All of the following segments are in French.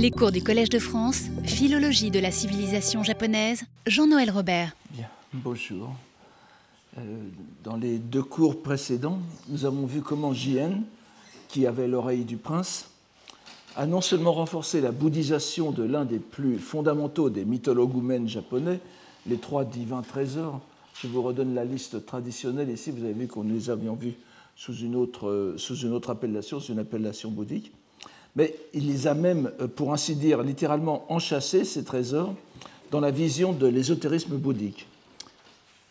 Les cours du Collège de France, Philologie de la civilisation japonaise, Jean-Noël Robert. Bien, bonjour. Euh, dans les deux cours précédents, nous avons vu comment Jien, qui avait l'oreille du prince, a non seulement renforcé la bouddhisation de l'un des plus fondamentaux des mythologoumènes japonais, les trois divins trésors. Je vous redonne la liste traditionnelle ici, vous avez vu qu'on les avions vus sous une autre, sous une autre appellation, sous une appellation bouddhique mais il les a même, euh, pour ainsi dire, littéralement enchâssés, ces trésors, dans la vision de l'ésotérisme bouddhique.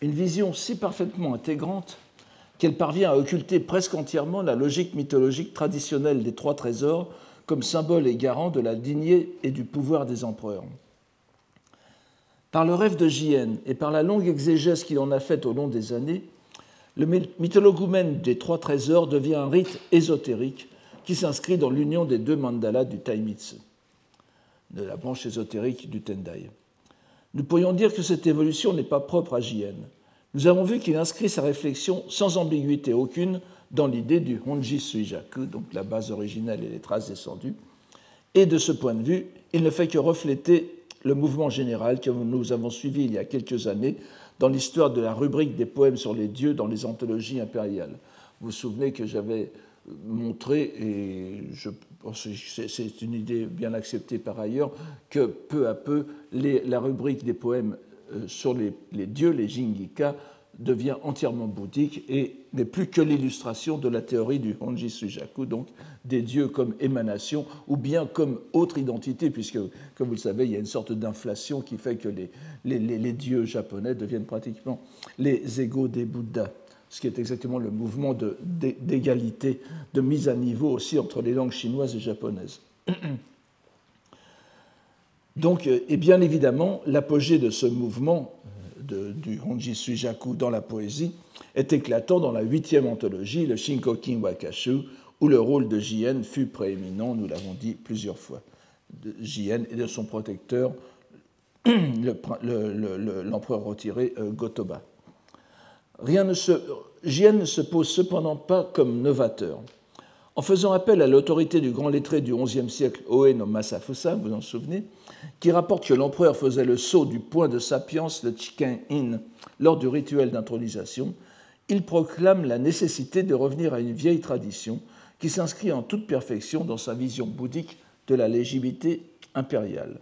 Une vision si parfaitement intégrante qu'elle parvient à occulter presque entièrement la logique mythologique traditionnelle des trois trésors comme symbole et garant de la dignité et du pouvoir des empereurs. Par le rêve de Jien et par la longue exégèse qu'il en a faite au long des années, le mythologoumène des trois trésors devient un rite ésotérique qui s'inscrit dans l'union des deux mandalas du Taimitsu, de la branche ésotérique du Tendai. Nous pourrions dire que cette évolution n'est pas propre à Jien. Nous avons vu qu'il inscrit sa réflexion sans ambiguïté aucune dans l'idée du Honji Suijaku, donc la base originelle et les traces descendues. Et de ce point de vue, il ne fait que refléter le mouvement général que nous avons suivi il y a quelques années dans l'histoire de la rubrique des poèmes sur les dieux dans les anthologies impériales. Vous vous souvenez que j'avais montrer, et je pense c'est une idée bien acceptée par ailleurs, que peu à peu, la rubrique des poèmes euh, sur les, dieux, les Jingika, devient entièrement bouddhique et n'est plus que l'illustration de la théorie du Honji Sujaku, donc des dieux comme émanation ou bien comme autre identité, puisque, comme vous le savez, il y a une sorte d'inflation qui fait que les, les, dieux japonais deviennent pratiquement les égaux des Bouddhas ce qui est exactement le mouvement d'égalité, de, mise à niveau aussi entre les langues chinoises et japonaises. Donc, euh, et bien évidemment, l'apogée de ce mouvement euh, du Honji Suijaku dans la poésie est éclatant dans la huitième anthologie, le Shinkokin Wakashu, où le rôle de Jien fut prééminent, nous l'avons dit plusieurs fois, de Jien et de son protecteur, l'empereur retiré euh, Gotoba. Rien ne se, Jien ne se pose cependant pas comme novateur. En faisant appel à l'autorité du grand lettré du XIe siècle, Oe Masafusa, vous en souvenez, qui rapporte que l'empereur faisait le saut du point de sapiens, le Chiken-in, lors du rituel d'intronisation, il proclame la nécessité de revenir à une vieille tradition qui s'inscrit en toute perfection dans sa vision bouddhique de la légitimité impériale.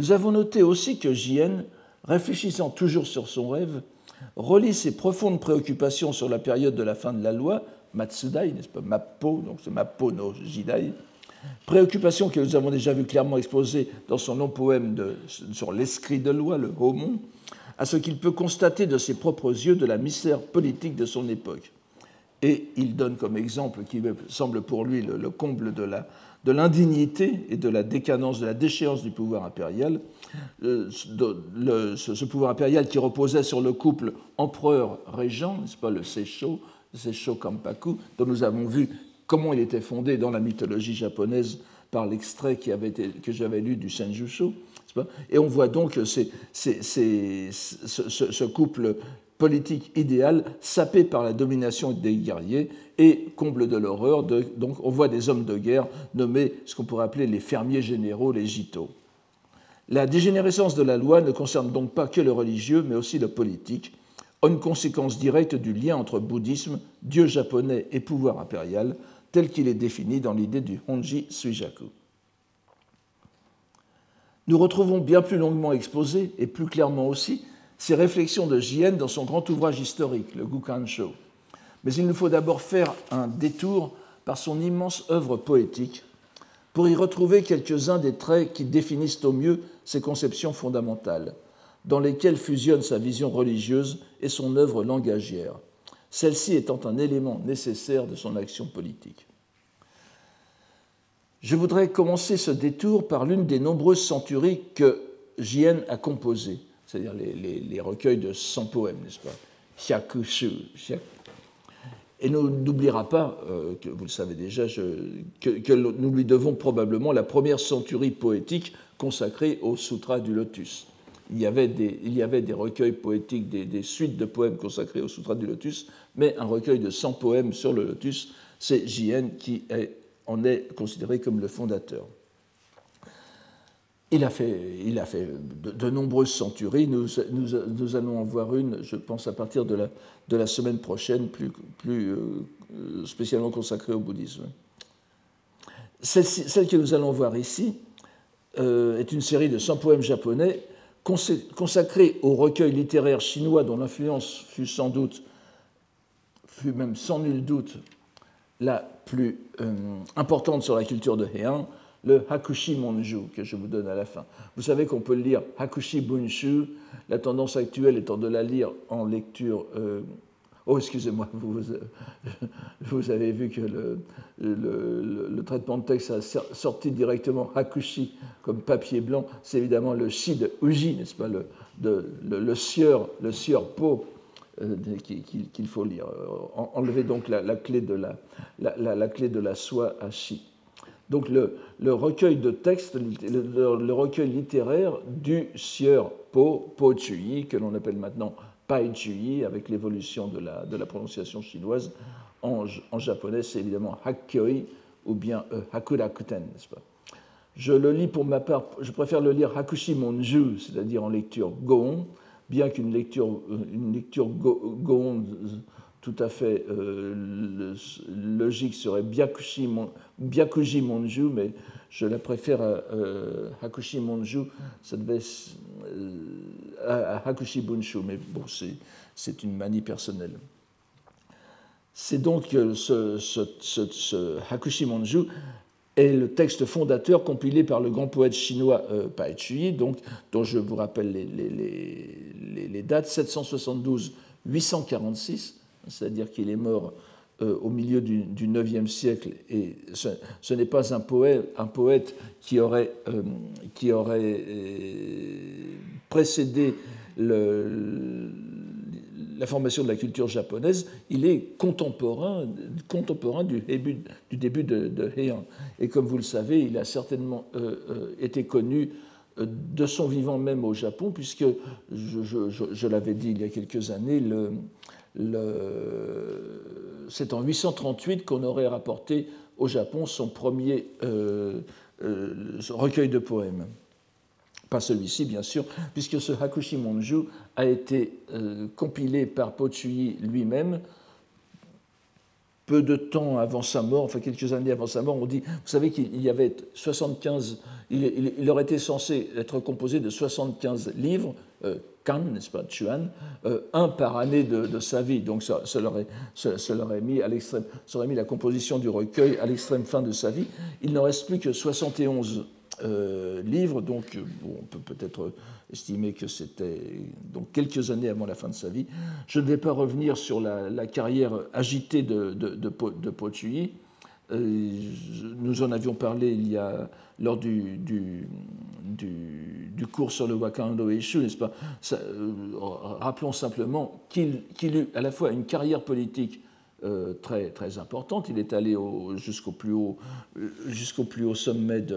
Nous avons noté aussi que Jien, réfléchissant toujours sur son rêve, relie ses profondes préoccupations sur la période de la fin de la loi, Matsudai, n'est-ce pas, Mappo, donc c'est Mappo no Jidai, préoccupations que nous avons déjà vu clairement exposées dans son long poème sur l'esprit de loi, le Homon, à ce qu'il peut constater de ses propres yeux de la misère politique de son époque. Et il donne comme exemple, qui semble pour lui le, comble de la, de l'indignité et de la décadence, de la déchéance du pouvoir impérial, euh, ce, pouvoir impérial qui reposait sur le couple empereur-régent, n'est-ce pas, le Seisho, Seisho Kampaku, dont nous avons vu comment il était fondé dans la mythologie japonaise par l'extrait que j'avais lu du Senjusho. Et on voit donc ce, ce, couple politique idéal sapé par la domination des guerriers et comble de l'horreur. Donc on voit des hommes de guerre nommés ce qu'on pourrait appeler les fermiers généraux, les Jito. La dégénérescence de la loi ne concerne donc pas que le religieux, mais aussi le politique, une conséquence directe du lien entre bouddhisme, dieu japonais et pouvoir impérial, tel qu'il est défini dans l'idée du Honji Suijaku. Nous retrouvons bien plus longuement exposé, et plus clairement aussi, ces réflexions de Jien dans son grand ouvrage historique, le Gukansho. Mais il nous faut d'abord faire un détour par son immense œuvre poétique pour y retrouver quelques-uns des traits qui définissent au mieux ses conceptions fondamentales, dans lesquelles fusionnent sa vision religieuse et son œuvre langagière, celle-ci étant un élément nécessaire de son action politique. Je voudrais commencer ce détour par l'une des nombreuses centuries que Jien a composées, c'est-à-dire les, recueils de 100 poèmes, n'est-ce pas? Hyakushu. Et nous n'oubliera pas, euh, que vous le savez déjà, que, nous lui devons probablement la première centurie poétique consacrée au Sutra du Lotus. Il y avait des, recueils poétiques, des, suites de poèmes consacrés au Sutra du Lotus, mais un recueil de 100 poèmes sur le Lotus, c'est Jien qui en est considéré comme le fondateur. Il a fait, il a fait de, nombreuses centuries. Nous, nous, allons en voir une, je pense, à partir de la, de la semaine prochaine, plus, plus euh, spécialement consacrée au bouddhisme. Celle, que nous allons voir ici euh, est une série de 100 poèmes japonais consacrés au recueil littéraire chinois dont l'influence fut sans doute, fut même sans nul doute, la plus euh, importante sur la culture de Heian, le Hakushi Monju que je vous donne à la fin. Vous savez qu'on peut lire Hakushi Bunshu, la tendance actuelle étant de la lire en lecture. Euh, oh, excusez-moi, vous, vous, avez vu que le, traitement de texte a sorti directement Hakushi comme papier blanc. C'est évidemment le shi de Uji, n'est-ce pas, le, le, sieur, le sieur po euh, qu'il faut lire. Enlevez donc la, clé de la, la, clé de la soie à shi donc le, recueil de textes, le, recueil littéraire du sieur Po, Po Chui, que l'on appelle maintenant Pai Chui, avec l'évolution de la, de la, prononciation chinoise. En, japonais, c'est évidemment Hakkyoi ou bien euh, Hakurakuten, n'est-ce pas? Je le lis pour ma part, je préfère le lire Hakushi Monju, c'est-à-dire en lecture Goon, bien qu'une lecture, euh, une lecture tout à fait euh, logique serait Byakushi, Monju, mais je la préfère à euh, Hakushi Monju, ça devait euh, mais bon, c'est une manie personnelle. C'est donc ce, Hakushi Monju est le texte fondateur compilé par le grand poète chinois euh, Pai Chui, donc, dont je vous rappelle les, les dates 772-846 c'est-à-dire qu'il est mort euh, au milieu du, IXe siècle, et ce, n'est pas un poète, qui aurait, euh, euh, précédé la formation de la culture japonaise, il est contemporain, contemporain du début, du début de, Heian. Et comme vous le savez, il a certainement été connu de son vivant même au Japon, puisque, je, l'avais dit il y a quelques années, c'est en 838 qu'on aurait rapporté au Japon son premier euh, euh, recueil de poèmes. Pas celui-ci, bien sûr, puisque ce Hakushi Monju a été euh, compilé par Pochui lui-même peu de temps avant sa mort, enfin quelques années avant sa mort, on dit, vous savez qu'il y avait 75, il, aurait été censé être composé de 75 livres, N'est-ce pas, Chuan, euh, un par année de, sa vie. Donc ça, ça l'aurait mis à ça aurait mis la composition du recueil à l'extrême fin de sa vie. Il n'en reste plus que 71 euh, livres, donc on peut peut-être estimer que c'était quelques années avant la fin de sa vie. Je ne vais pas revenir sur la, carrière agitée de, de, de, euh, nous en avions parlé il y a, lors du, du, cours sur le Wakando Eshu, n'est-ce pas? Euh, Rappelons simplement qu'il eut à la fois une carrière politique euh, très, très importante. Il est allé jusqu'au plus, haut, jusqu'au plus haut sommet de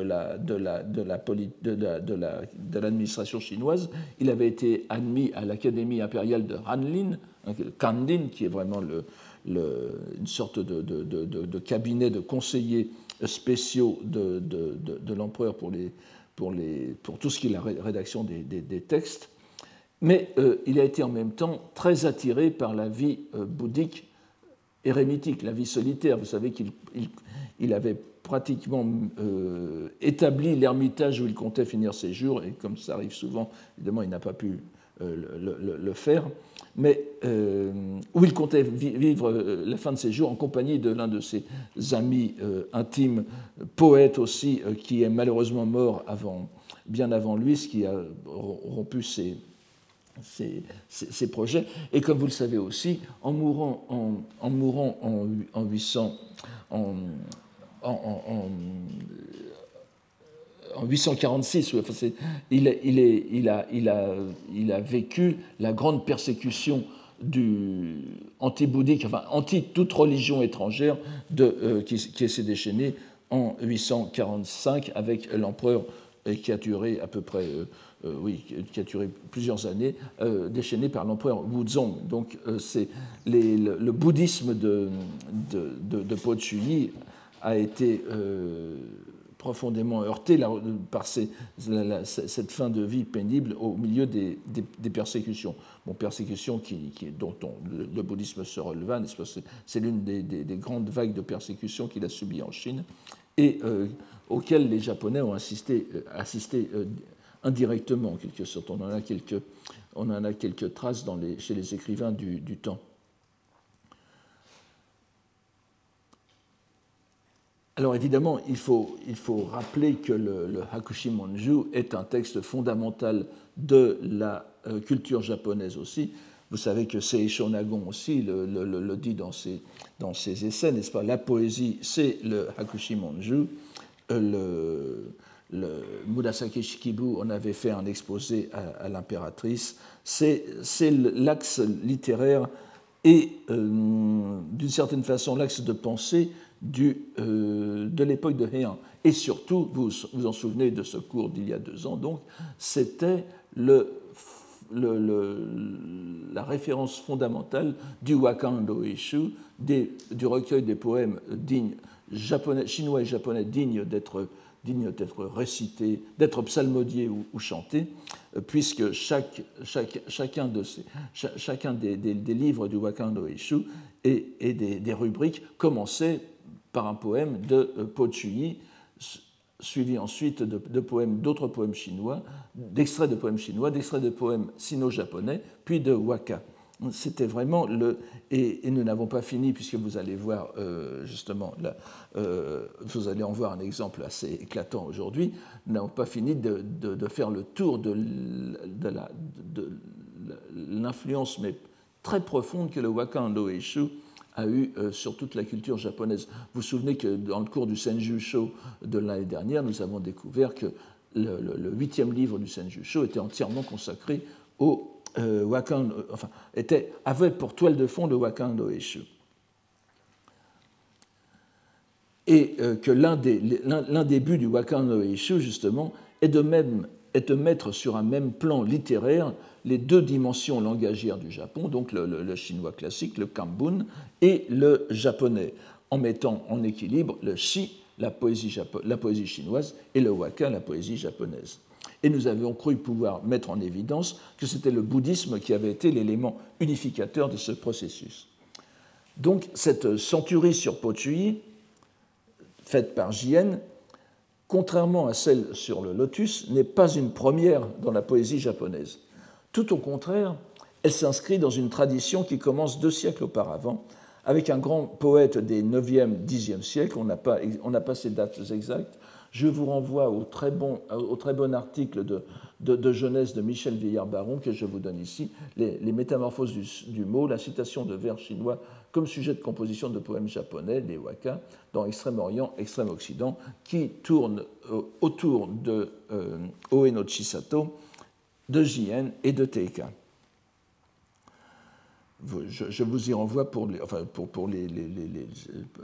l'administration chinoise. Il avait été admis à l'Académie impériale de Hanlin, hein, Kandin, qui est vraiment le, une sorte de, cabinet de conseillers spéciaux de, l'empereur pour, pour, pour, tout ce qui est la rédaction des, textes. Mais euh, il a été en même temps très attiré par la vie euh, bouddhique érémitique, la vie solitaire. Vous savez qu'il il, avait pratiquement euh, établi l'ermitage où il comptait finir ses jours, et comme ça arrive souvent, évidemment, il n'a pas pu le, faire mais euh, où il comptait vivre euh, la fin de ses jours en compagnie de l'un de ses amis euh, intimes, poète aussi, qui est malheureusement mort avant, bien avant lui, ce qui a rompu ses, ses, projets. Et comme vous le savez aussi, en mourant en, en mourant en, en 800, en, en, en 846, il, a, vécu la grande persécution anti-bouddhique, enfin anti toute religion étrangère euh, qui, s'est déchaînée en 845 avec l'empereur euh, qui a duré à peu près, euh, oui, qui a duré plusieurs années, déchaîné par l'empereur Wuzong. Donc c'est le, bouddhisme de, de, de, a été profondément heurté par cette fin de vie pénible au milieu des, persécutions. Persécutions dont le, bouddhisme se releva, c'est l'une des, grandes vagues de persécutions qu'il a subies en Chine et euh, auxquelles les Japonais ont assisté, euh, euh, indirectement, en quelque sorte. On en a quelques, traces chez les écrivains du temps. Alors évidemment, il faut, il faut rappeler que le, le, Hakushi Monju est un texte fondamental de la euh, culture japonaise aussi. Vous savez que Seisho Nagon aussi le, le, dit dans ses, dans ses essais, n'est-ce pas? La poésie, c'est le Hakushi Monju. Euh, le, Murasaki Shikibu en avait fait un exposé à, l'impératrice. C'est l'axe littéraire et, euh, d'une certaine façon, l'axe de pensée euh, de l'époque de Heian. Et surtout, vous vous en souvenez de ce cours d'il y a deux ans, donc, c'était le, la référence fondamentale du Wakando Ishu, du recueil des poèmes dignes, japonais, chinois et japonais dignes d'être digne d'être récités, d'être psalmodiés ou, ou, chantés, puisque chaque, chaque, chacun, de chacun des, des, livres du Wakando Ishu et, et des, des, rubriques commençait par un poème de euh, Po Chui, suivi ensuite de, poèmes, d'autres poèmes chinois, d'extraits de poèmes chinois, d'extraits de poèmes sino-japonais, puis de waka. C'était vraiment le. Et, nous n'avons pas fini, puisque vous allez voir euh, justement, là, euh, vous allez en voir un exemple assez éclatant aujourd'hui, nous n'avons pas fini de, faire le tour de, l'influence, mais très profonde que le waka en Eshu a eu euh, sur toute la culture japonaise. Vous vous souvenez que dans le cours du Senju Sho de l'année dernière, nous avons découvert que le, huitième livre du Senju Sho était entièrement consacré au euh, Wakan, euh, enfin, était, avait pour toile de fond le Wakando Eshu. Et que l'un des, buts du Wakando Eshu, justement, est de, même, est de mettre sur un même plan littéraire les deux dimensions langagières du Japon, donc le, chinois classique, le kambun, et le japonais, en mettant en équilibre le shi, la poésie, la poésie chinoise, et le waka, la poésie japonaise. Et nous avions cru pouvoir mettre en évidence que c'était le bouddhisme qui avait été l'élément unificateur de ce processus. Donc cette centurie sur Pochui, faite par Jien, contrairement à celle sur le lotus, n'est pas une première dans la poésie japonaise. Tout au contraire, elle s'inscrit dans une tradition qui commence deux siècles auparavant, avec un grand poète des 9e, 10e siècles, on n'a pas, pas, ces dates exactes. Je vous renvoie au très bon, au très bon article de, de, jeunesse de Michel Vieillard-Baron que je vous donne ici, les, métamorphoses du, mot, la citation de vers chinois comme sujet de composition de poèmes japonais, les waka, dans Extrême-Orient, Extrême-Occident, qui tournent euh, autour de euh, Oeno Chisato, de JN et de TK. Je, vous y renvoie pour, enfin pour, pour les,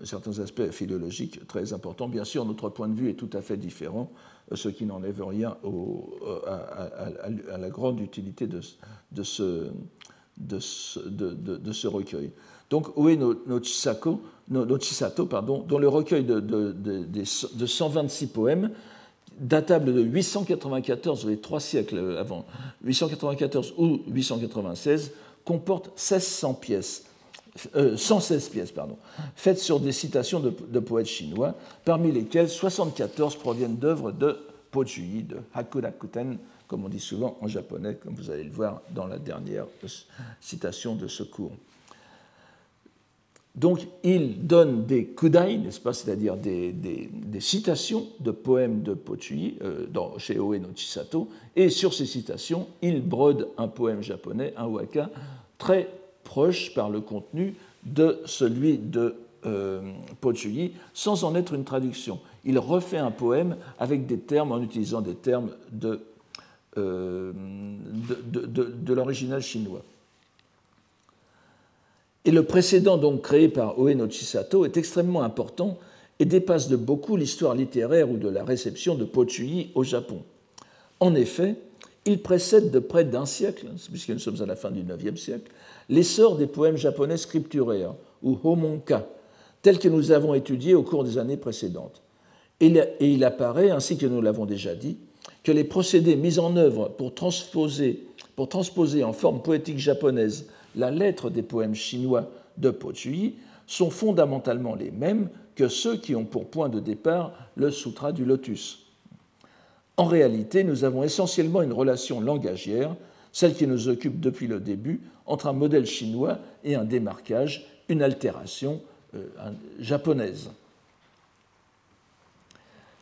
certains aspects philologiques très importants. Bien sûr, notre point de vue est tout à fait différent, ce qui n'enlève rien à, la grande utilité de, ce, de, ce recueil. Donc, Oe no, Chisato, pardon, dont le recueil de, de 126 poèmes datable de 894, les trois siècles avant, 894 ou 896, comporte 1600 pièces, 116 euh, pièces, pardon, faites sur des citations de, poètes chinois, parmi lesquelles 74 proviennent d'œuvres de Po de Hakurakuten, comme on dit souvent en japonais, comme vous allez le voir dans la dernière citation de ce cours. Donc il donne des kudai, n'est-ce pas, c'est-à-dire des, citations de poèmes de Pochui euh, dans, chez Oe no Chisato, et sur ces citations, il brode un poème japonais, un waka, très proche par le contenu de celui de euh, sans en être une traduction. Il refait un poème avec des termes, en utilisant des termes de, euh, de l'original chinois. Et le précédent donc créé par Oeno Chisato est extrêmement important et dépasse de beaucoup l'histoire littéraire ou de la réception de Pochui au Japon. En effet, il précède de près d'un siècle, puisque nous sommes à la fin du IXe siècle, l'essor des poèmes japonais scripturaires, ou homonka, tels que nous avons étudiés au cours des années précédentes. Et il apparaît, ainsi que nous l'avons déjà dit, que les procédés mis en œuvre pour transposer, pour transposer en forme poétique japonaise la lettre des poèmes chinois de Po Chui sont fondamentalement les mêmes que ceux qui ont pour point de départ le Sutra du Lotus. En réalité, nous avons essentiellement une relation langagière, celle qui nous occupe depuis le début, entre un modèle chinois et un démarquage, une altération euh, japonaise.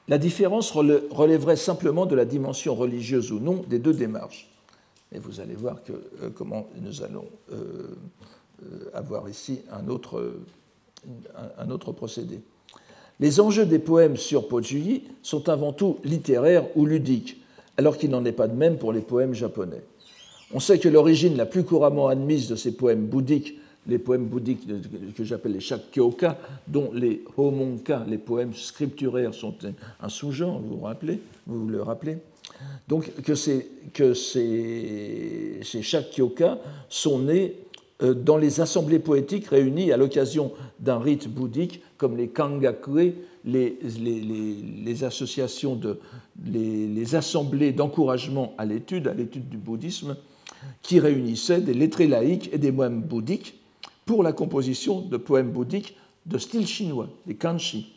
La différence relèverait simplement de la dimension religieuse ou non des deux démarches. Et vous allez voir que, euh, comment nous allons euh, avoir ici un autre, un autre procédé. Les enjeux des poèmes sur Pojuyi sont avant tout littéraires ou ludiques, alors qu'il n'en est pas de même pour les poèmes japonais. On sait que l'origine la plus couramment admise de ces poèmes bouddhiques, les poèmes bouddhiques que j'appelle les Shakkyoka, dont les Homonka, les poèmes scripturaires, sont un sous-genre, vous vous rappelez, vous le rappelez Donc que ces, que ces, ces Shakkyoka sont nés euh, dans les assemblées poétiques réunies à l'occasion d'un rite bouddhique comme les kangakue, les, les, associations de, les, assemblées d'encouragement à l'étude, à l'étude du bouddhisme, qui réunissaient des lettrés laïcs et des moines bouddhiques pour la composition de poèmes bouddhiques de style chinois, les kanchi,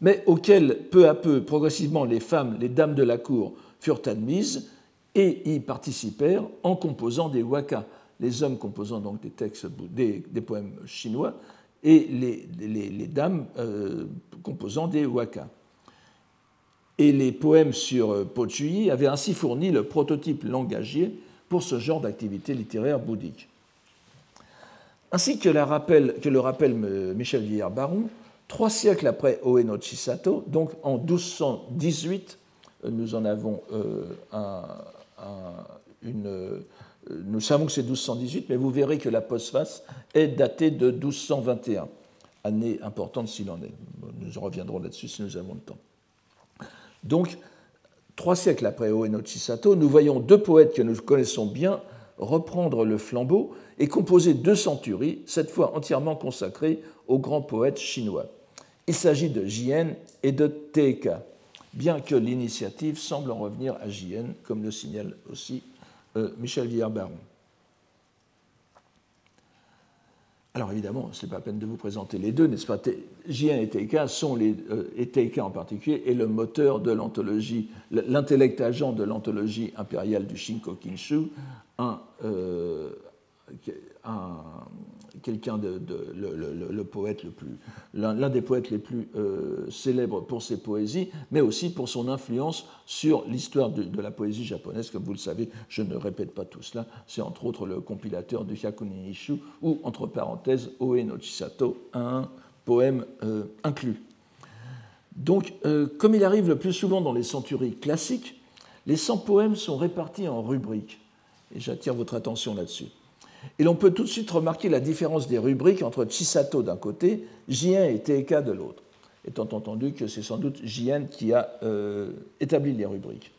mais auxquels peu à peu, progressivement, les femmes, les dames de la cour furent admises et y participèrent en composant des wakas, les hommes composant donc des textes, des, poèmes chinois, et les, dames euh, composant des wakas. Et les poèmes sur euh, Pochuyi avaient ainsi fourni le prototype langagier pour ce genre d'activité littéraire bouddhique. Ainsi que, le rappelle Michel Villard-Baron, trois siècles après Oeno Chisato, donc en 1218, euh, nous en avons une, nous savons que c'est 1218, mais vous verrez que la postface est datée de 1221, année importante s'il en est. Nous reviendrons là-dessus si nous avons le temps. Donc, trois siècles après Oeno Chisato, nous voyons deux poètes que nous connaissons bien reprendre le flambeau et composer deux centuries, cette fois entièrement consacrées aux grands poètes chinois. Il s'agit de Jien et de Teika, bien que l'initiative semble en revenir à Jien, comme le signale aussi euh, Michel Villard-Baron. Alors évidemment, ce n'est pas la peine de vous présenter les deux, n'est-ce pas? Jien et Teika sont les, euh, et Teika en particulier, est le moteur de l'anthologie, l'intellect agent de l'anthologie impériale du Shinko Kinshu, un, euh, quelqu'un de, le, poète le plus, l'un des poètes les plus euh, célèbres pour ses poésies, mais aussi pour son influence sur l'histoire de, la poésie japonaise. Comme vous le savez, je ne répète pas tout cela. C'est entre autres le compilateur du Hyakuni Ishu ou entre parenthèses Oe no Chisato, un poème euh, inclus. Donc, euh, comme il arrive le plus souvent dans les centuries classiques, les 100 poèmes sont répartis en rubriques. Et j'attire votre attention là-dessus. Et l'on peut tout de suite remarquer la différence des rubriques entre Chisato d'un côté, Jien et Teika de l'autre, étant entendu que c'est sans doute Jien qui a euh, établi les rubriques.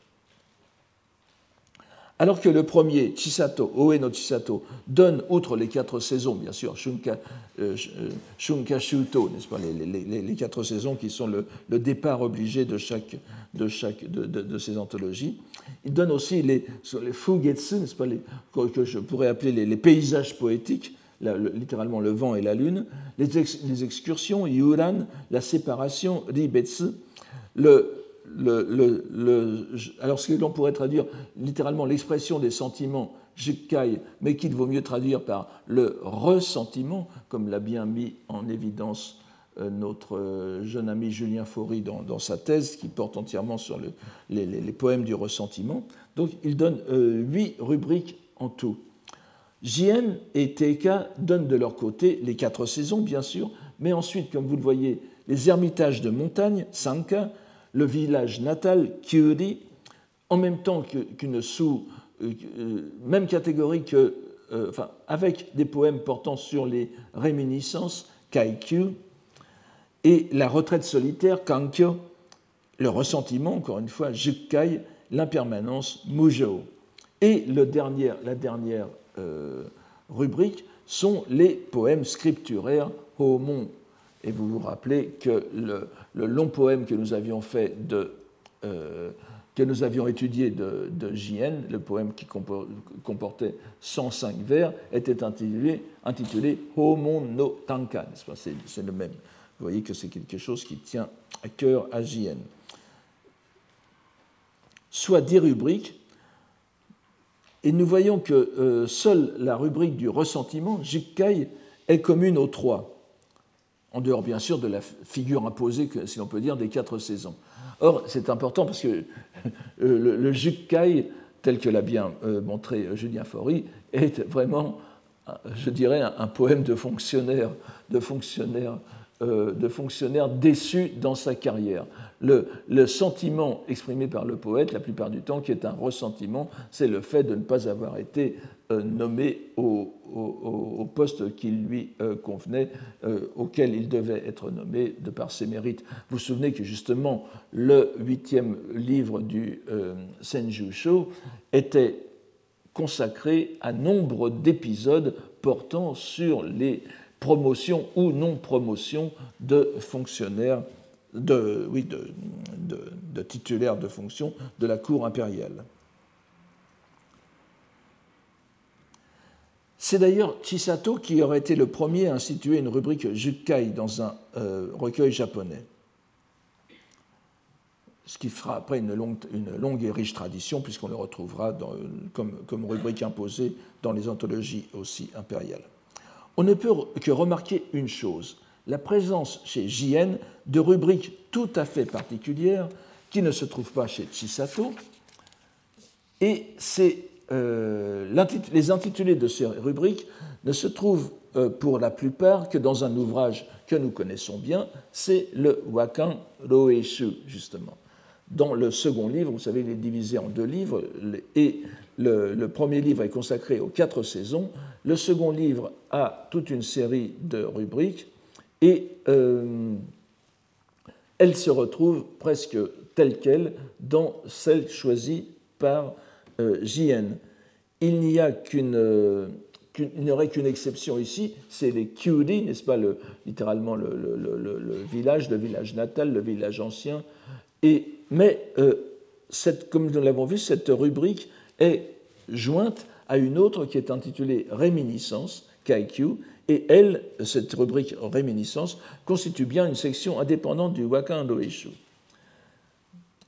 Alors que le premier, Chisato, Oe no Chisato, donne, outre les quatre saisons, bien sûr, Shunka, euh, Shunka Shuto, n'est-ce pas, les, quatre saisons qui sont le, départ obligé de chaque, de, chaque de, ces anthologies, il donne aussi les, les fugetsu, n'est-ce pas, que je pourrais appeler les, paysages poétiques, littéralement le vent et la lune, les, excursions, yuran, la séparation, ribetsu, le, alors ce que l'on pourrait traduire littéralement l'expression des sentiments jikkai, mais qu'il vaut mieux traduire par le ressentiment, comme l'a bien mis en évidence euh, notre euh, jeune ami Julien Faury dans, sa thèse qui porte entièrement sur les, poèmes du ressentiment. Donc il donne euh, huit rubriques en tout. Jien et Teika donnent de leur côté les quatre saisons, bien sûr, mais ensuite, comme vous le voyez, les ermitages de montagne, Sanka, le village natal, Kyuri, en même temps qu'une sous, euh, euh, même catégorie que, euh, enfin, avec des poèmes portant sur les réminiscences, Kaikyu, et la retraite solitaire, Kankyo, le ressentiment, encore une fois, Jukkai, l'impermanence, Mujo. Et le dernier, la dernière rubrique sont les poèmes scripturaires, Homon. Et vous vous rappelez que le, le long poème que nous avions fait de que nous avions étudié de, de JN, le poème qui comportait 105 vers, était intitulé, intitulé Homon no Tanka. C'est le même. Vous voyez que c'est quelque chose qui tient à cœur à JN. Soit dix rubriques, et nous voyons que euh, seule la rubrique du ressentiment, Jikkai, est commune aux trois, en dehors bien sûr de la figure imposée, si l'on peut dire, des quatre saisons. Or, c'est important parce que euh, le, le tel que l'a bien euh, montré Julien Faury, est vraiment, je dirais, un, poème de fonctionnaire, de fonctionnaire euh, de fonctionnaire déçu dans sa carrière. Le, sentiment exprimé par le poète, la plupart du temps, qui est un ressentiment, c'est le fait de ne pas avoir été euh, nommé au, poste qui lui euh, convenait, auquel il devait être nommé de par ses mérites. Vous vous souvenez que justement le huitième livre du Senju Sho était consacré à nombre d'épisodes portant sur les promotion ou non-promotion de fonctionnaires, de, oui, de, titulaires de fonction de la cour impériale. C'est d'ailleurs Chisato qui aurait été le premier à instituer une rubrique Jukkai dans un euh, recueil japonais. Ce qui fera après une longue, une longue et riche tradition, puisqu'on le retrouvera comme, comme rubrique imposée dans les anthologies aussi impériales on ne peut que remarquer une chose, la présence chez JN de rubriques tout à fait particulières qui ne se trouvent pas chez Chisato, et euh, les intitulés de ces rubriques ne se trouvent euh, pour la plupart que dans un ouvrage que nous connaissons bien, c'est le Wakan Roeshu, justement. Dans le second livre, vous savez, il est divisé en deux livres, et le, premier livre est consacré aux quatre saisons, le second livre a toute une série de rubriques, et euh, elle se retrouve presque telle qu'elle dans celle choisie par euh, JN. Il n'y a qu'une n'y aurait qu'une exception ici, c'est les Kyuri, n'est-ce pas, le, littéralement le, village, le village natal, le village ancien. Et, mais, euh, comme nous l'avons vu, cette rubrique est jointe à une autre qui est intitulée Réminiscence, Kaikyu, et elle, cette rubrique Réminiscence, constitue bien une section indépendante du Wakan Doeshu.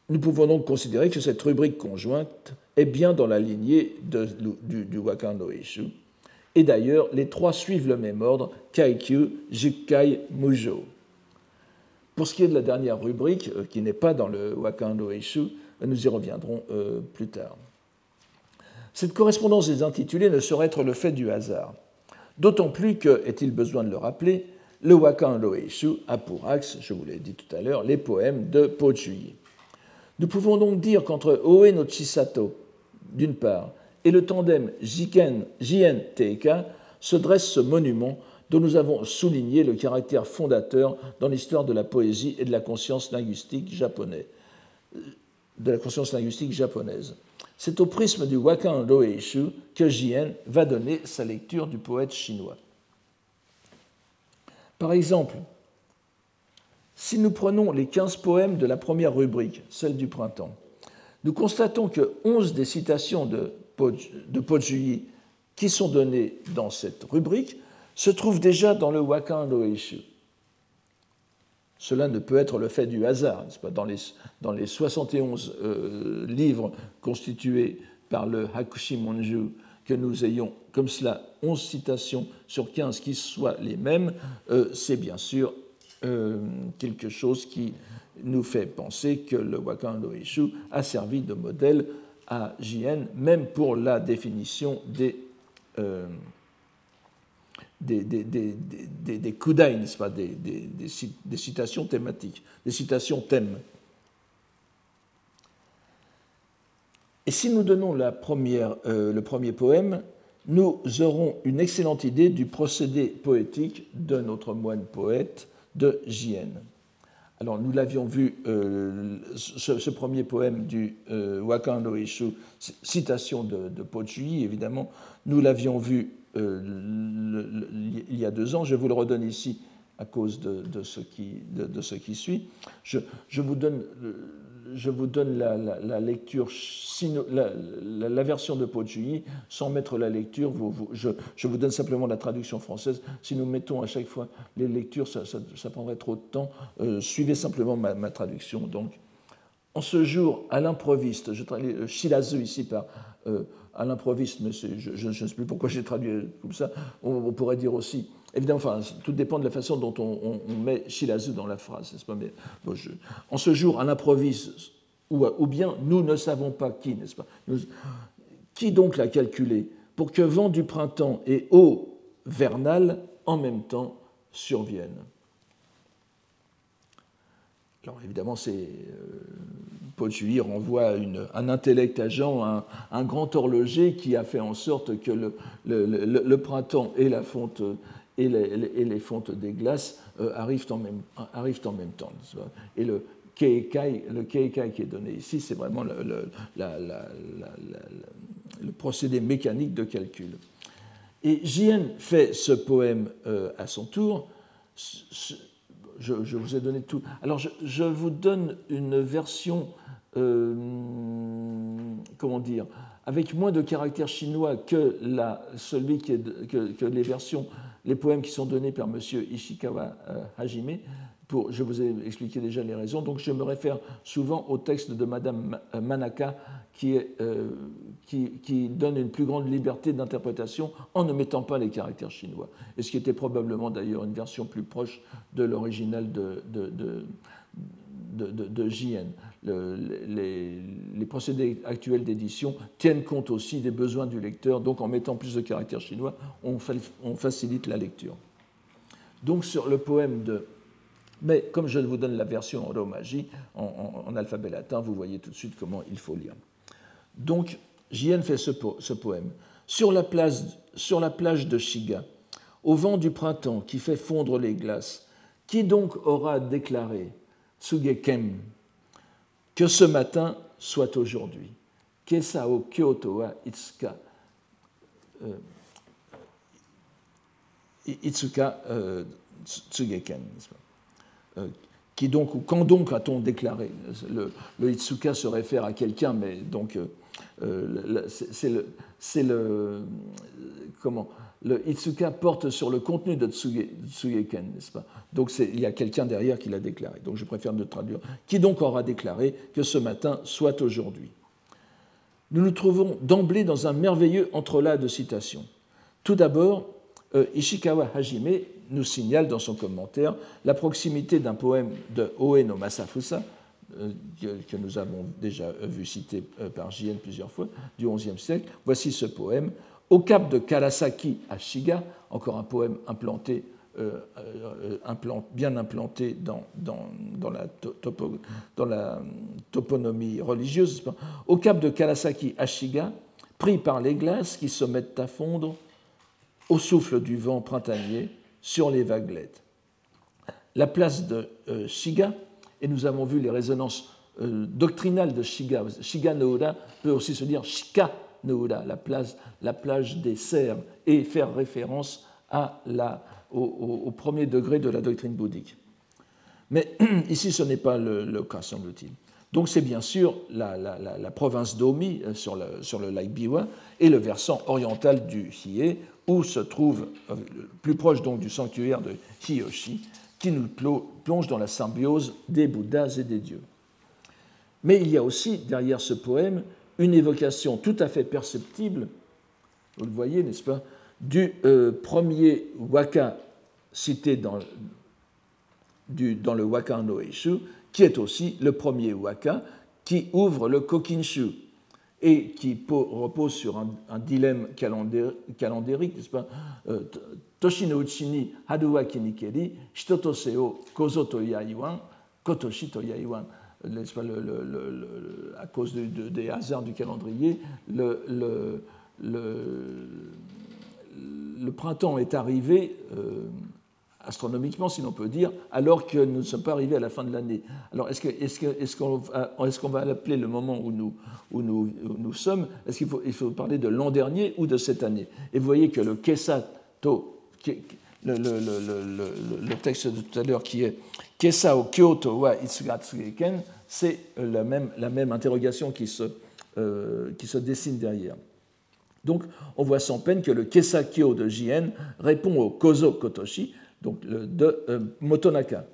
Nous pouvons donc considérer que cette rubrique conjointe est bien dans la lignée du, du Wakan Doeshu. Et d'ailleurs, les trois suivent le même ordre, Kaikyu, Jukkai, Mujo. Pour ce qui est de la dernière rubrique, euh, qui n'est pas dans le Wakan Doeshu, nous y reviendrons euh, plus tard. Cette correspondance des intitulés ne saurait être le fait du hasard. D'autant plus que, est-il besoin de le rappeler, le Wakan Loeishu a pour axe, je vous l'ai dit tout à l'heure, les poèmes de Pochuyi. Nous pouvons donc dire qu'entre Oe no Chisato, d'une part, et le tandem Jiken, Jien Teika se dresse ce monument dont nous avons souligné le caractère fondateur dans l'histoire de la poésie et de la conscience linguistique japonaise. C'est au prisme du Wakan Loeishu que Jien va donner sa lecture du poète chinois. Par exemple, si nous prenons les 15 poèmes de la première rubrique, celle du printemps, nous constatons que 11 des citations de, de qui sont données dans cette rubrique se trouvent déjà dans le Wakan Loeishu. Cela ne peut être le fait du hasard. Pas dans, les, dans les 71 euh, livres constitués par le Hakushi Monju, que nous ayons comme cela 11 citations sur 15 qui soient les mêmes, euh, c'est bien sûr euh, quelque chose qui nous fait penser que le Wakan Loishu a servi de modèle à JN, même pour la définition des des, des, des, des n'est-ce pas, des, citations thématiques, des citations thèmes. Et si nous donnons la première, euh, le premier poème, nous aurons une excellente idée du procédé poétique de notre moine poète de Jien. Alors, nous l'avions vu, euh, ce, premier poème du euh, Wakan citation de, de évidemment, nous l'avions vu euh, il y a deux ans. Je vous le redonne ici à cause de, ce, qui, suit. Je, je vous donne, la, lecture, la, version de Pochuyi sans mettre la lecture. Je, vous donne simplement la traduction française. Si nous mettons à chaque fois les lectures, ça, prendrait trop de temps. Euh, suivez simplement ma, traduction. Donc, en ce jour, à l'improviste, je traduis euh, Shilazu ici par euh, à l'improviste, mais je, ne sais plus pourquoi j'ai traduit comme ça. On, pourrait dire aussi, évidemment, enfin, tout dépend de la façon dont on, met Shilazu dans la phrase, n'est-ce pas mais, En ce jour, à l'improviste, ou, ou, bien nous ne savons pas qui, n'est-ce pas Qui donc l'a calculé pour que vent du printemps et eau vernale en même temps surviennent alors évidemment, c'est euh, Paul Juilly renvoie un intellect agent, un, un, grand horloger qui a fait en sorte que le, printemps et les, fontes des glaces euh, arrivent, en même, temps. Et le keikai, le keikai qui est donné ici, c'est vraiment le, le, procédé mécanique de calcul. Et Jien fait ce poème euh, à son tour je, vous ai donné tout. Alors, je, vous donne une version, euh, comment dire, avec moins de caractères chinois que, la, celui est, que, les versions, les poèmes qui sont donnés par M. Ishikawa euh, Hajime, je vous ai expliqué déjà les raisons, donc je me réfère souvent au texte de Madame Manaka qui, euh, qui, donne une plus grande liberté d'interprétation en ne mettant pas les caractères chinois. Et ce qui était probablement d'ailleurs une version plus proche de l'original de, de, de, de, JN. les, procédés actuels d'édition tiennent compte aussi des besoins du lecteur, donc en mettant plus de caractères chinois, on, facilite la lecture. Donc sur le poème de mais comme je vous donne la version en romagie, en, alphabet latin, vous voyez tout de suite comment il faut lire. Donc, Jien fait ce, poème. Sur la, plage de Shiga, au vent du printemps qui fait fondre les glaces, qui donc aura déclaré, Tsugekem, que ce matin soit aujourd'hui? Kesao Kyoto wa Itsuka. Euh, Itsuka euh, Tsugeken, euh, qui donc, ou quand donc a-t-on déclaré? Le, le, Itsuka se réfère à quelqu'un, mais donc euh, c'est le, le, comment le Itsuka porte sur le contenu de Tsugeken, n'est-ce pas? Donc il y a quelqu'un derrière qui l'a déclaré. Donc je préfère ne traduire. Qui donc aura déclaré que ce matin soit aujourd'hui? Nous nous trouvons d'emblée dans un merveilleux entrelac de citations. Tout d'abord, Ishikawa Hajime nous signale dans son commentaire la proximité d'un poème de Oeno Masafusa, euh, que nous avons déjà vu cité euh, par J.N. plusieurs fois, du XIe siècle. Voici ce poème. Au cap de Karasaki à Shiga, encore un poème euh, bien implanté dans, la la toponymie religieuse. Au cap de Karasaki à Shiga, pris par les glaces qui se mettent à fondre au souffle du vent printanier, sur les vaguelettes. La place de euh, Shiga, et nous avons vu les résonances euh, doctrinales de Shiga. Shiga Noura peut aussi se dire Shika Noura, la, place, la plage des cerfs, et faire référence à la, au, premier degré de la doctrine bouddhique. Mais ici, ce n'est pas le, cas, semble-t-il. Donc c'est bien sûr la, la, province d'Omi euh, sur le, sur le lac Biwa et le versant oriental du Hiei, où se trouve, euh, plus proche donc du sanctuaire de Hiyoshi, qui nous plonge dans la symbiose des Bouddhas et des dieux. Mais il y a aussi derrière ce poème une évocation tout à fait perceptible, vous le voyez, n'est-ce pas, du euh, premier waka cité dans, le Waka no Eishu, qui est aussi le premier waka qui ouvre le Kokinshu, et qui repose sur un, dilemme calendérique, n'est-ce pas euh, Toshi no uchi ni haru wa kinikeri, shitotose o kozo to yaiwan, kotoshi to yaiwan. Pas, le, le, le, à cause de, de, des hasards du calendrier, le, printemps est arrivé euh, astronomiquement, si l'on peut dire, alors que nous ne sommes pas arrivés à la fin de l'année. Alors, est-ce qu'on est est qu'on est va l'appeler le moment où nous, où nous, nous sommes? Est-ce qu'il faut, il faut parler de l'an dernier ou de cette année? Et vous voyez que le Kesato, le, texte de tout à l'heure qui est Kesa o Kyoto wa Itsugatsuken, c'est la même, interrogation qui se, euh, qui se dessine derrière. Donc, on voit sans peine que le Kesakyo de Jien répond au Kozo Kotoshi, donc de euh, Motonaka.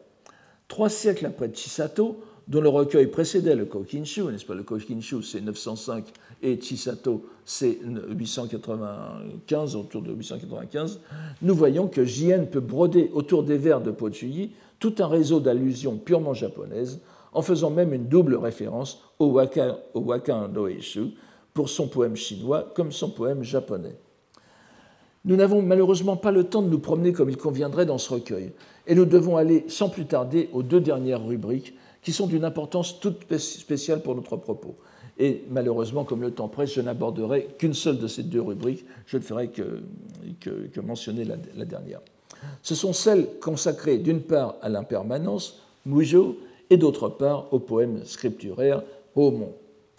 Trois siècles après Chisato, dont le recueil précédait le Kokinshu, n'est-ce pas? Le Kokinshu, c'est 905 et Chisato, c'est 895, autour de 895, nous voyons que Jien peut broder autour des vers de Pochuyi tout un réseau d'allusions purement japonaises, en faisant même une double référence au Waka, au pour son poème chinois comme son poème japonais. Nous n'avons malheureusement pas le temps de nous promener comme il conviendrait dans ce recueil, et nous devons aller sans plus tarder aux deux dernières rubriques qui sont d'une importance toute spéciale pour notre propos. Et malheureusement, comme le temps presse, je n'aborderai qu'une seule de ces deux rubriques, je ne ferai que, mentionner la, la, dernière. Ce sont celles consacrées d'une part à l'impermanence, Mujo, et d'autre part au poème scripturaire Homon.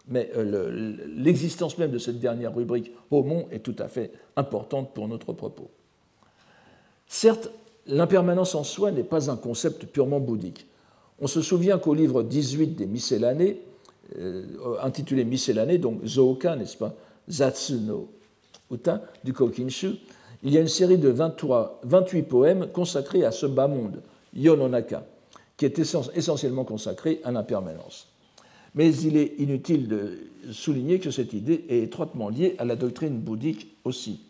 Mais euh, l'existence même de cette dernière rubrique Homon est tout à fait importante pour notre propos. Certes, l'impermanence en soi n'est pas un concept purement bouddhique. On se souvient qu'au livre 18 des Miscellanées, euh, intitulé Miscellanées, donc Zoka, n'est-ce pas, Zatsu no Uta, du Kokinshu, il y a une série de 23, 28 poèmes consacrés à ce bas monde, Yononaka, qui est essentiellement consacré à l'impermanence. Mais il est inutile de souligner que cette idée est étroitement liée à la doctrine bouddhique aussi.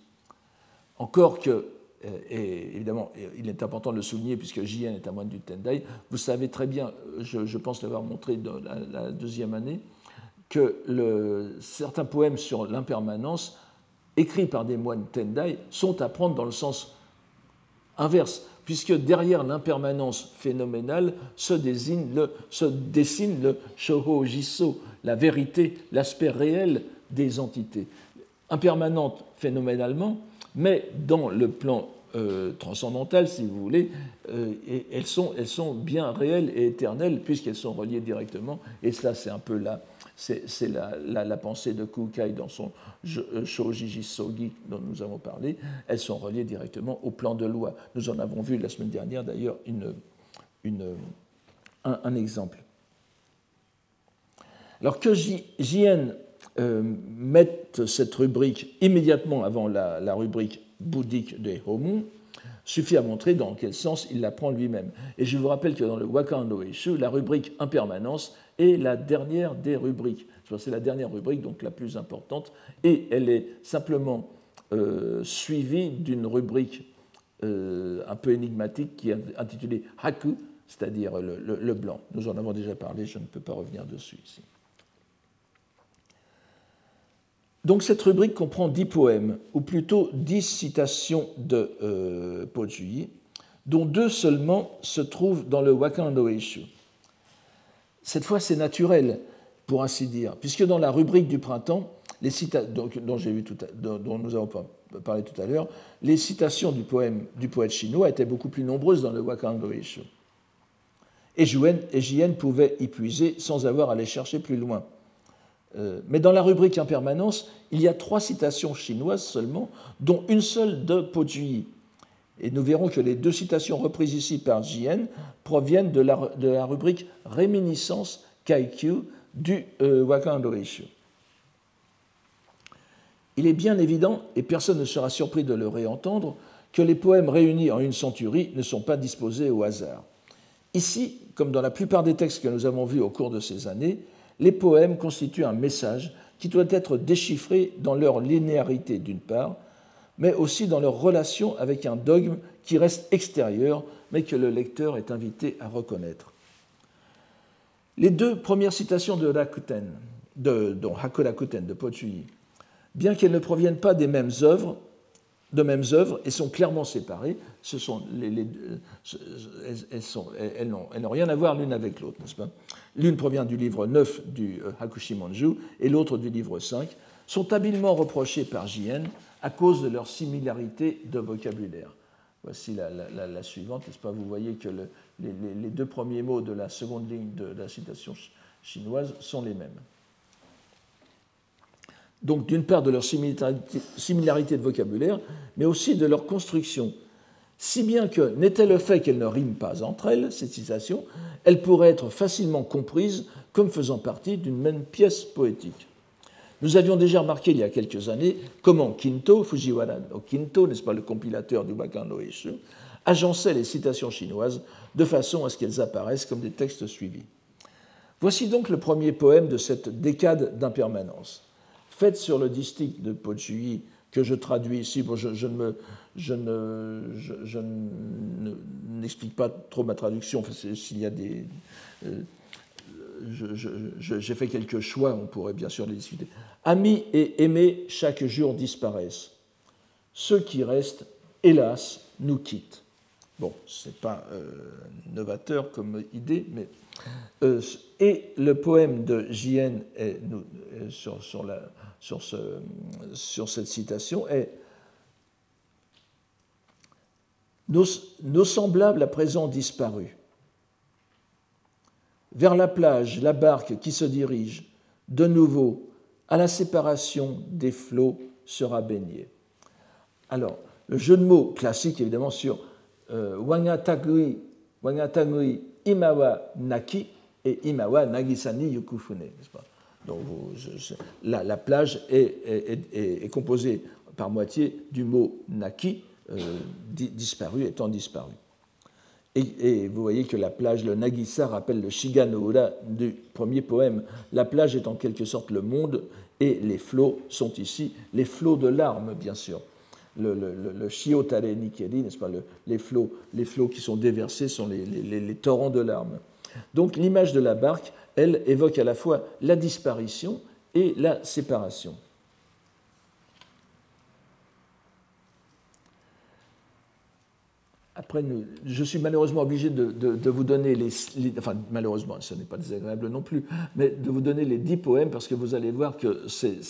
Encore que, et évidemment, il est important de le souligner puisque Jien est un moine du Tendai, vous savez très bien, je, pense l'avoir montré dans la, deuxième année, que certains poèmes sur l'impermanence, écrits par des moines Tendai, sont à prendre dans le sens inverse puisque derrière l'impermanence phénoménale se, le, se, dessine le shoho jiso, la vérité, l'aspect réel des entités. Impermanente phénoménalement, mais dans le plan euh, transcendantal, si vous voulez, euh, elles, sont, bien réelles et éternelles, puisqu'elles sont reliées directement, et cela c'est un peu la, pensée de Kukai dans son euh, Shojiji Sogi dont nous avons parlé. Elles sont reliées directement au plan de loi. Nous en avons vu la semaine dernière d'ailleurs un, exemple. Alors que Jien euh, cette rubrique immédiatement avant la, rubrique bouddhique des Homun, suffit à montrer dans quel sens il la prend lui-même. Et je vous rappelle que dans le Wakando Eshu, la rubrique impermanence est la dernière des rubriques. C'est la dernière rubrique, donc la plus importante, et elle est simplement euh, suivie d'une rubrique euh, un peu énigmatique qui est intitulée Haku, c'est-à-dire le, blanc. Nous en avons déjà parlé, je ne peux pas revenir dessus ici. Donc cette rubrique comprend dix poèmes, ou plutôt dix citations de euh, dont deux seulement se trouvent dans le Wakando Eshu. Cette fois, c'est naturel, pour ainsi dire, puisque dans la rubrique du printemps, les dont, dont, nous avons parlé tout à l'heure, les citations du, poème, du poète chinois étaient beaucoup plus nombreuses dans le Wakando Eshu. Et Jien pouvait y puiser sans avoir à les chercher plus loin. Euh, mais dans la rubrique impermanence, il y a trois citations chinoises seulement, dont une seule de Po Et nous verrons que les deux citations reprises ici par Jien proviennent de la, de la rubrique réminiscence Kaikyu du euh, Wakando Il est bien évident, et personne ne sera surpris de le réentendre, que les poèmes réunis en une centurie ne sont pas disposés au hasard. Ici, comme dans la plupart des textes que nous avons vus au cours de ces années, les poèmes constituent un message qui doit être déchiffré dans leur linéarité d'une part, mais aussi dans leur relation avec un dogme qui reste extérieur, mais que le lecteur est invité à reconnaître. Les deux premières citations de Rakuten, de, dont de Pochuyi, bien qu'elles ne proviennent pas des mêmes œuvres, de mêmes œuvres et sont clairement séparées. Elles, n'ont rien à voir l'une avec l'autre, n'est-ce pas? L'une provient du livre 9 du euh, Hakushimonju et l'autre du livre 5, sont habilement reprochées par Jien à cause de leur similarité de vocabulaire. Voici la, suivante, n'est-ce pas? Vous voyez que les, deux premiers mots de la seconde ligne de la citation chinoise sont les mêmes donc d'une part de leur similarité de vocabulaire, mais aussi de leur construction. Si bien que n'était le fait qu'elles ne riment pas entre elles, ces citations, elles pourraient être facilement comprises comme faisant partie d'une même pièce poétique. Nous avions déjà remarqué il y a quelques années comment Kinto, Fujiwara no Kinto, n'est-ce pas le compilateur du Bakan no agençait les citations chinoises de façon à ce qu'elles apparaissent comme des textes suivis. Voici donc le premier poème de cette décade d'impermanence, faite sur le distique de Pochui que je traduis ici. Bon, je, ne je n'explique pas trop ma traduction, s'il y a des. Euh, j'ai fait quelques choix, on pourrait bien sûr les discuter. Amis et aimés chaque jour disparaissent. Ceux qui restent, hélas, nous quittent. Bon, ce n'est pas euh, novateur comme idée, mais. Euh, et le poème de J.N. sur, sur, cette citation est nos, nos semblables à présent disparus. Vers la plage, la barque qui se dirige, de nouveau, à la séparation des flots sera baignée. Alors, le jeu de mots classique, évidemment, sur euh, Wangatagui, Wangatagui Imawa Naki et Imawa Nagisani Yukufune. Donc, la, la, plage est, composée par moitié du mot Naki, euh, disparu, étant disparu. Et, vous voyez que la plage, le Nagisa, rappelle le Shiga no du premier poème. La plage est en quelque sorte le monde et les flots sont ici les flots de larmes, bien sûr. Le, le, le, Shiotare Nikeri, n'est-ce pas les, flots, les flots qui sont déversés sont les, les, les torrents de larmes. Donc l'image de la barque, elle, évoque à la fois la disparition et la séparation. Après, je suis malheureusement obligé de, vous donner les, Enfin, malheureusement, ce n'est pas désagréable non plus, mais de vous donner les dix poèmes parce que vous allez voir que c'est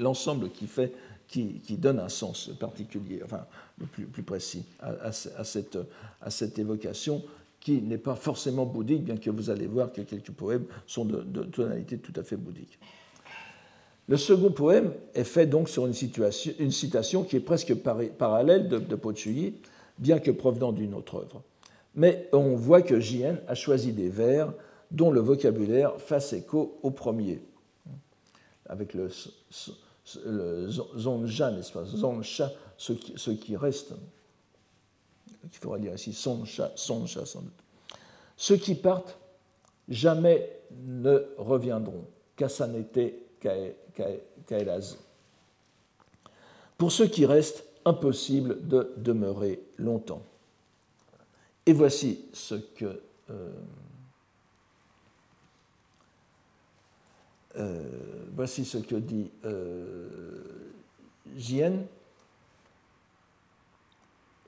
l'ensemble qui fait. Qui, donne un sens particulier, enfin, plus, précis à, cette, évocation qui n'est pas forcément bouddhique, bien que vous allez voir que quelques poèmes sont de, tonalité tout à fait bouddhique. Le second poème est fait donc sur une, situation, une citation qui est presque parallèle de, de bien que provenant d'une autre œuvre. Mais on voit que J.N. a choisi des vers dont le vocabulaire fasse écho au premier, avec le, zonja, n'est-ce pas? Zoncha, ce qui, ce qui. Il faudra dire ici soncha, soncha sans doute. Ceux qui partent jamais ne reviendront. Kasanete kaeraz. Pour ceux qui restent, impossible de demeurer longtemps. Et voici ce que euh, voici ce que dit euh,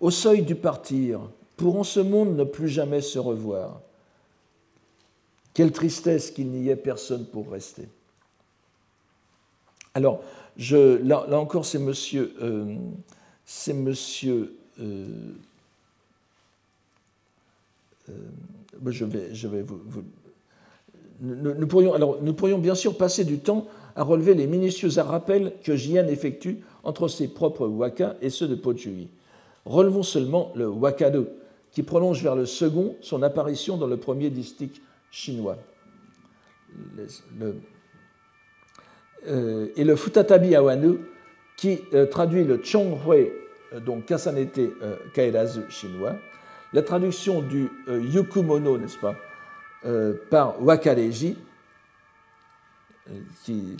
Au seuil du partir, pour en ce monde ne plus jamais se revoir. Quelle tristesse qu'il n'y ait personne pour rester. Alors, là, encore, c'est monsieur euh, c'est monsieur. Euh, euh, je vais vous. Nous, pourrions, bien sûr passer du temps à relever les minutieux rappels que Jian effectue entre ses propres waka et ceux de Pochui. Relevons seulement le waka 2, qui prolonge vers le second son apparition dans le premier distique chinois. Euh, et le Futatabi Awanu, qui euh, traduit le Chonghui, euh, donc Kasanete Kairazu chinois, la traduction du Yukumono, n'est-ce pas, par Wakareji, qui,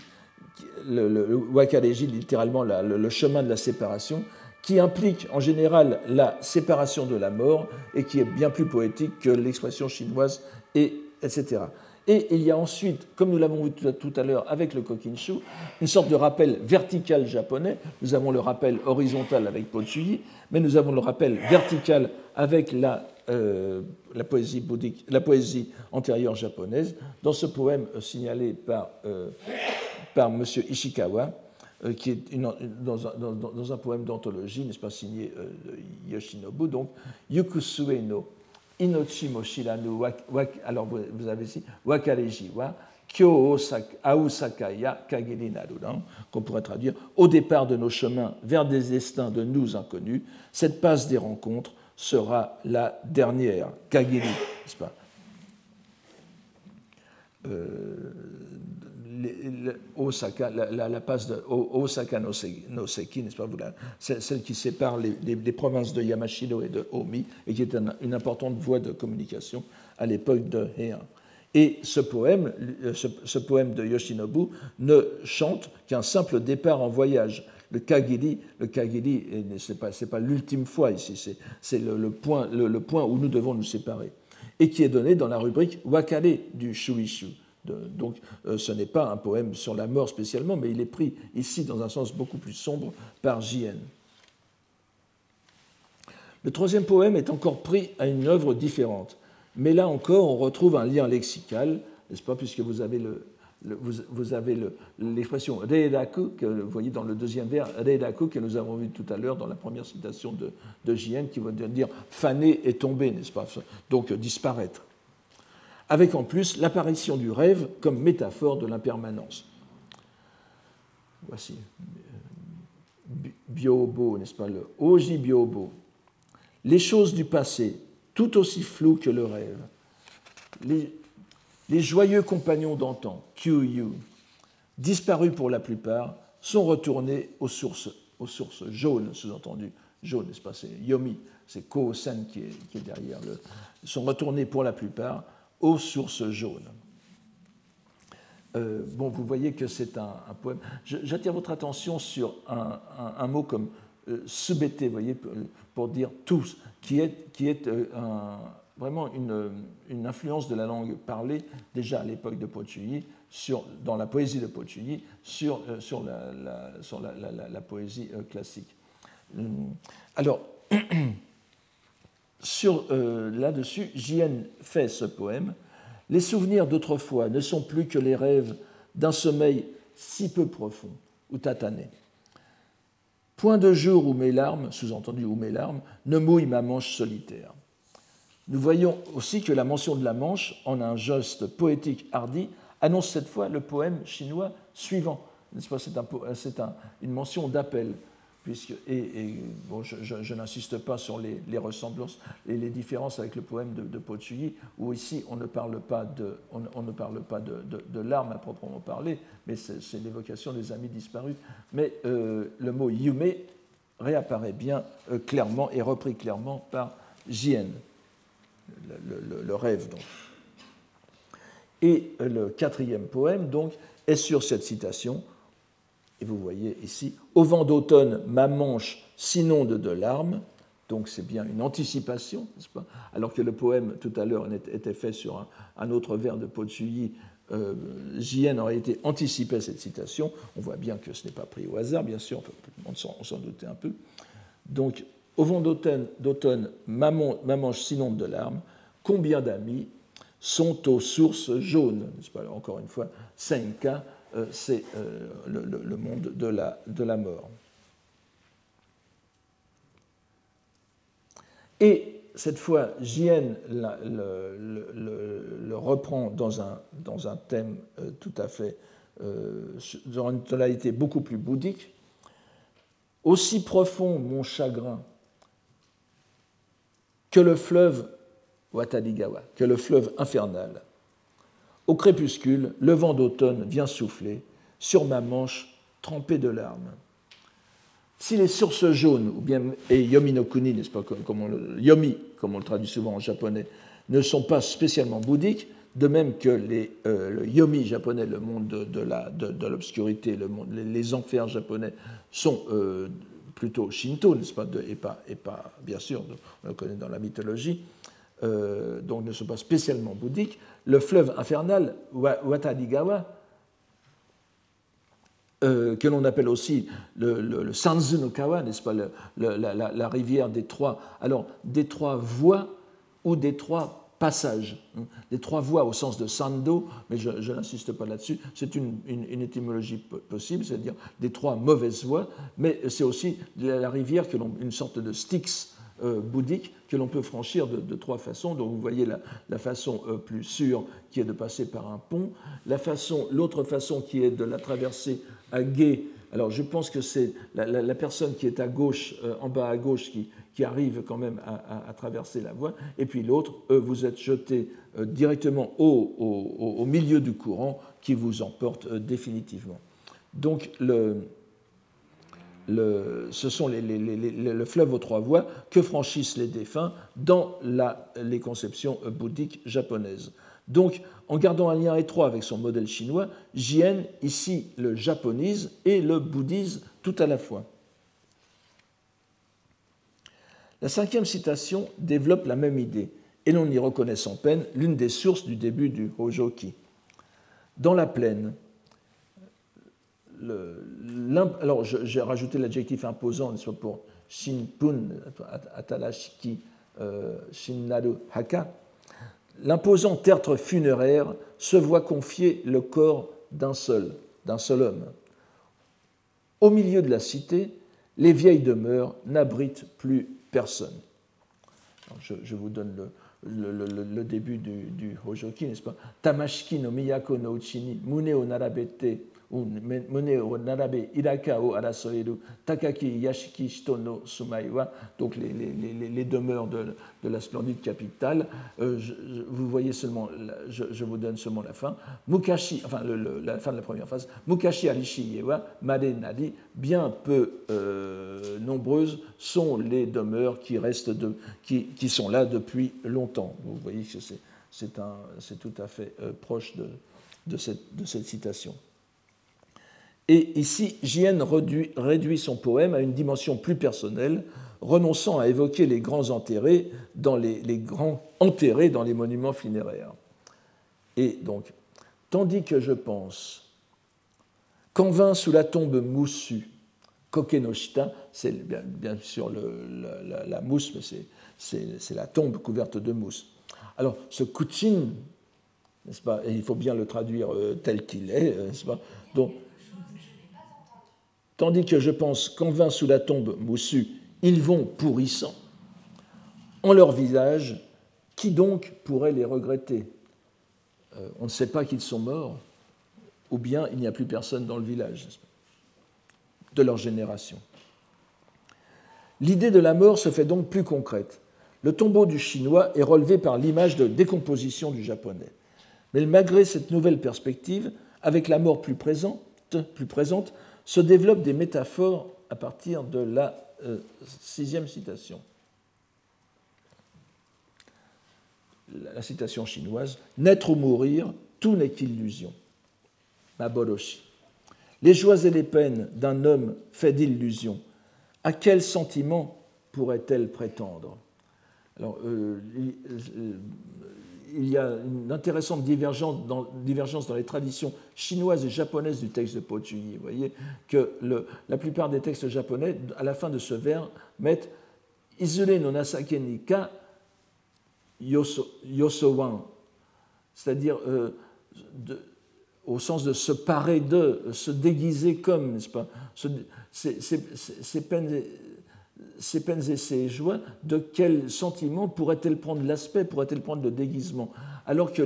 le, le, Wakareji, littéralement le, chemin de la séparation, qui implique en général la séparation de la mort et qui est bien plus poétique que l'expression chinoise, et, etc. Et il y a ensuite, comme nous l'avons vu tout à l'heure avec le kokinshu, une sorte de rappel vertical japonais. Nous avons le rappel horizontal avec Pochuyi, mais nous avons le rappel vertical avec la, euh, la, poésie, antérieure japonaise, dans ce poème euh, signalé par, euh, par M. Ishikawa, qui est dans, un, poème d'anthologie, n'est-ce pas, signé Yoshinobu, donc Yukusue no Inochi Moshiranu, alors vous avez ici, Wakareji wa Kyo Aosakaya Kagiri qu'on pourrait traduire au départ de nos chemins vers des destins de nous inconnus, cette passe des rencontres sera la dernière. Kagiri, n'est-ce pas? Euh, Osaka, la, passe de Osaka no Seki, n'est-ce pas, celle qui sépare les, provinces de Yamashiro et de Omi, et qui est une importante voie de communication à l'époque de Heian. Et ce poème, ce, poème de Yoshinobu ne chante qu'un simple départ en voyage. Le Kagiri, le Kagiri, ce n'est pas, l'ultime fois ici, c'est le, point, où nous devons nous séparer, et qui est donné dans la rubrique Wakare du Shuishu. Donc euh, ce n'est pas un poème sur la mort spécialement, mais il est pris ici dans un sens beaucoup plus sombre par J.N. Le troisième poème est encore pris à une œuvre différente, mais là encore on retrouve un lien lexical, n'est-ce pas, puisque vous avez le, vous, avez l'expression reidaku, que vous voyez dans le deuxième vers, reidaku, que nous avons vu tout à l'heure dans la première citation de, de qui veut dire faner et tomber, n'est-ce pas? Donc disparaître avec en plus l'apparition du rêve comme métaphore de l'impermanence. Voici euh, Biobo, n'est-ce pas, le Oji Biobo. Les choses du passé, tout aussi floues que le rêve. Les, joyeux compagnons d'antan, Kyu disparus pour la plupart, sont retournés aux sources, jaunes, sous-entendu, jaunes, n'est-ce pas, c'est Yomi, c'est Ko-sen qui est, qui est derrière le. sont retournés pour la plupart aux sources jaunes. Euh, bon, vous voyez que c'est un, poème. J'attire votre attention sur un, mot comme euh, vous voyez, pour dire tous, qui est, qui est euh, vraiment une, influence de la langue parlée, déjà à l'époque de Pochuyi, sur, dans la poésie de Pochuyi, sur, euh, sur, la, sur la, poésie classique. Alors, sur euh, là-dessus, J.N. fait ce poème. Les souvenirs d'autrefois ne sont plus que les rêves d'un sommeil si peu profond, ou tatané. Point de jour où mes larmes, sous-entendu où mes larmes, ne mouillent ma manche solitaire. Nous voyons aussi que la mention de la manche, en un geste poétique hardi, annonce cette fois le poème chinois suivant. C'est une mention d'appel et, bon, je, n'insiste pas sur les, ressemblances et les différences avec le poème de, de où ici on ne parle pas de, on, ne parle pas de, larmes à proprement parler, mais c'est l'évocation des amis disparus. Mais euh, le mot yume réapparaît bien euh, clairement et repris clairement par Jien, le, rêve donc. Et le quatrième poème donc est sur cette citation et vous voyez ici, au vent d'automne, ma manche s'inonde de larmes. Donc c'est bien une anticipation, n'est-ce pas? Alors que le poème tout à l'heure était fait sur un, autre vers de Pochuyi, euh, JN aurait été anticipé cette citation. On voit bien que ce n'est pas pris au hasard, bien sûr, on s'en doutait un peu. Donc, au vent d'automne, ma, ma manche s'inonde de larmes. Combien d'amis sont aux sources jaunes? Encore une fois, Senka, euh, c'est euh, le, monde de la, mort. Et cette fois, Jien le, reprend dans un, thème euh, tout à fait, dans une tonalité beaucoup plus bouddhique. Aussi profond mon chagrin que le fleuve Watadigawa, que le fleuve infernal, au crépuscule, le vent d'automne vient souffler sur ma manche trempée de larmes. Si les sources jaunes, ou bien et yomi no kuni, n'est-ce pas, comme on le, yomi, comme on le traduit souvent en japonais, ne sont pas spécialement bouddhiques, de même que les, euh, le yomi japonais, le monde de, l'obscurité, le les, enfers japonais, sont euh, plutôt shinto, n'est-ce pas, et, pas, et pas, bien sûr, on le connaît dans la mythologie, euh, donc ne sont pas spécialement bouddhiques, le fleuve infernal, Watadigawa, euh, que l'on appelle aussi le, le, Sanzu no Kawa, n'est-ce pas, la, rivière des trois, alors des trois voies ou des trois passages, hein. des trois voies au sens de Sando, mais je, n'insiste pas là-dessus, c'est une, étymologie possible, c'est-à-dire des trois mauvaises voies, mais c'est aussi la, rivière que une sorte de Styx, bouddhique que l'on peut franchir de, trois façons. Donc vous voyez la, façon plus sûre qui est de passer par un pont, la façon, l'autre façon qui est de la traverser à gué. Alors je pense que c'est la, personne qui est à gauche, en bas à gauche, qui, arrive quand même à, traverser la voie, et puis l'autre, vous êtes jeté directement au, au, milieu du courant qui vous emporte définitivement. Donc ce sont le fleuve aux trois voies que franchissent les défunts dans les conceptions bouddhiques japonaises. Donc, en gardant un lien étroit avec son modèle chinois, Jien ici le japonise et le bouddhise tout à la fois. La cinquième citation développe la même idée, et l'on y reconnaît sans peine l'une des sources du début du Hojoki. Dans la plaine, alors j'ai rajouté l'adjectif imposant soit pour Shinpun, Atalashiki, euh, Shinnaru Haka. L'imposant tertre funéraire se voit confier le corps d'un seul, d'un seul homme. Au milieu de la cité, les vieilles demeures n'abritent plus personne. je, vous donne le, début du, Hojoki, n'est-ce pas? Tamashiki no miyako no uchini, mune o narabete, Takaki Yashiki Shitono Sumaiwa, donc les, les, les, demeures de, de, la splendide capitale. Euh, vous voyez seulement, je, vous donne seulement la fin. Mukashi, enfin la fin de la première phase. Mukashi Alishi Yewa, Made Nadi, bien peu euh, nombreuses sont les demeures qui restent de, qui, qui, sont là depuis longtemps. Vous voyez que c'est tout à fait euh, proche de, de, cette, de cette citation. Et ici, Jien réduit son poème à une dimension plus personnelle, renonçant à évoquer les grands enterrés dans les, grands enterrés dans les monuments funéraires. Et donc, tandis que je pense qu'en vint sous la tombe moussue, Kokenoshita, c'est bien, sûr la, mousse, mais c'est la tombe couverte de mousse. Alors, ce Kuchin, n'est-ce pas, et il faut bien le traduire euh, tel qu'il est, euh, n'est-ce pas Donc, tandis que je pense qu'en vain sous la tombe moussue, ils vont pourrissant. En leur visage, qui donc pourrait les regretter? Euh, On ne sait pas qu'ils sont morts, ou bien il n'y a plus personne dans le village de leur génération. L'idée de la mort se fait donc plus concrète. Le tombeau du chinois est relevé par l'image de décomposition du japonais. Mais malgré cette nouvelle perspective, avec la mort plus présente, plus présente se développent des métaphores à partir de la euh, sixième citation. La citation chinoise Naître ou mourir, tout n'est qu'illusion. Maboroshi. Les joies et les peines d'un homme fait d'illusions, à quel sentiment pourrait-elle prétendre? Alors, euh, il y a une intéressante divergence dans, les traditions chinoises et japonaises du texte de Po Vous voyez que la plupart des textes japonais, à la fin de ce vers, mettent Izure no nasake ni ka yosowan, c'est-à-dire euh, au sens de se parer de, se déguiser comme, n'est-ce pas? Ces peines et ces joies, de quel sentiment pourraient-elles prendre l'aspect, pourraient-elles prendre le déguisement? Alors que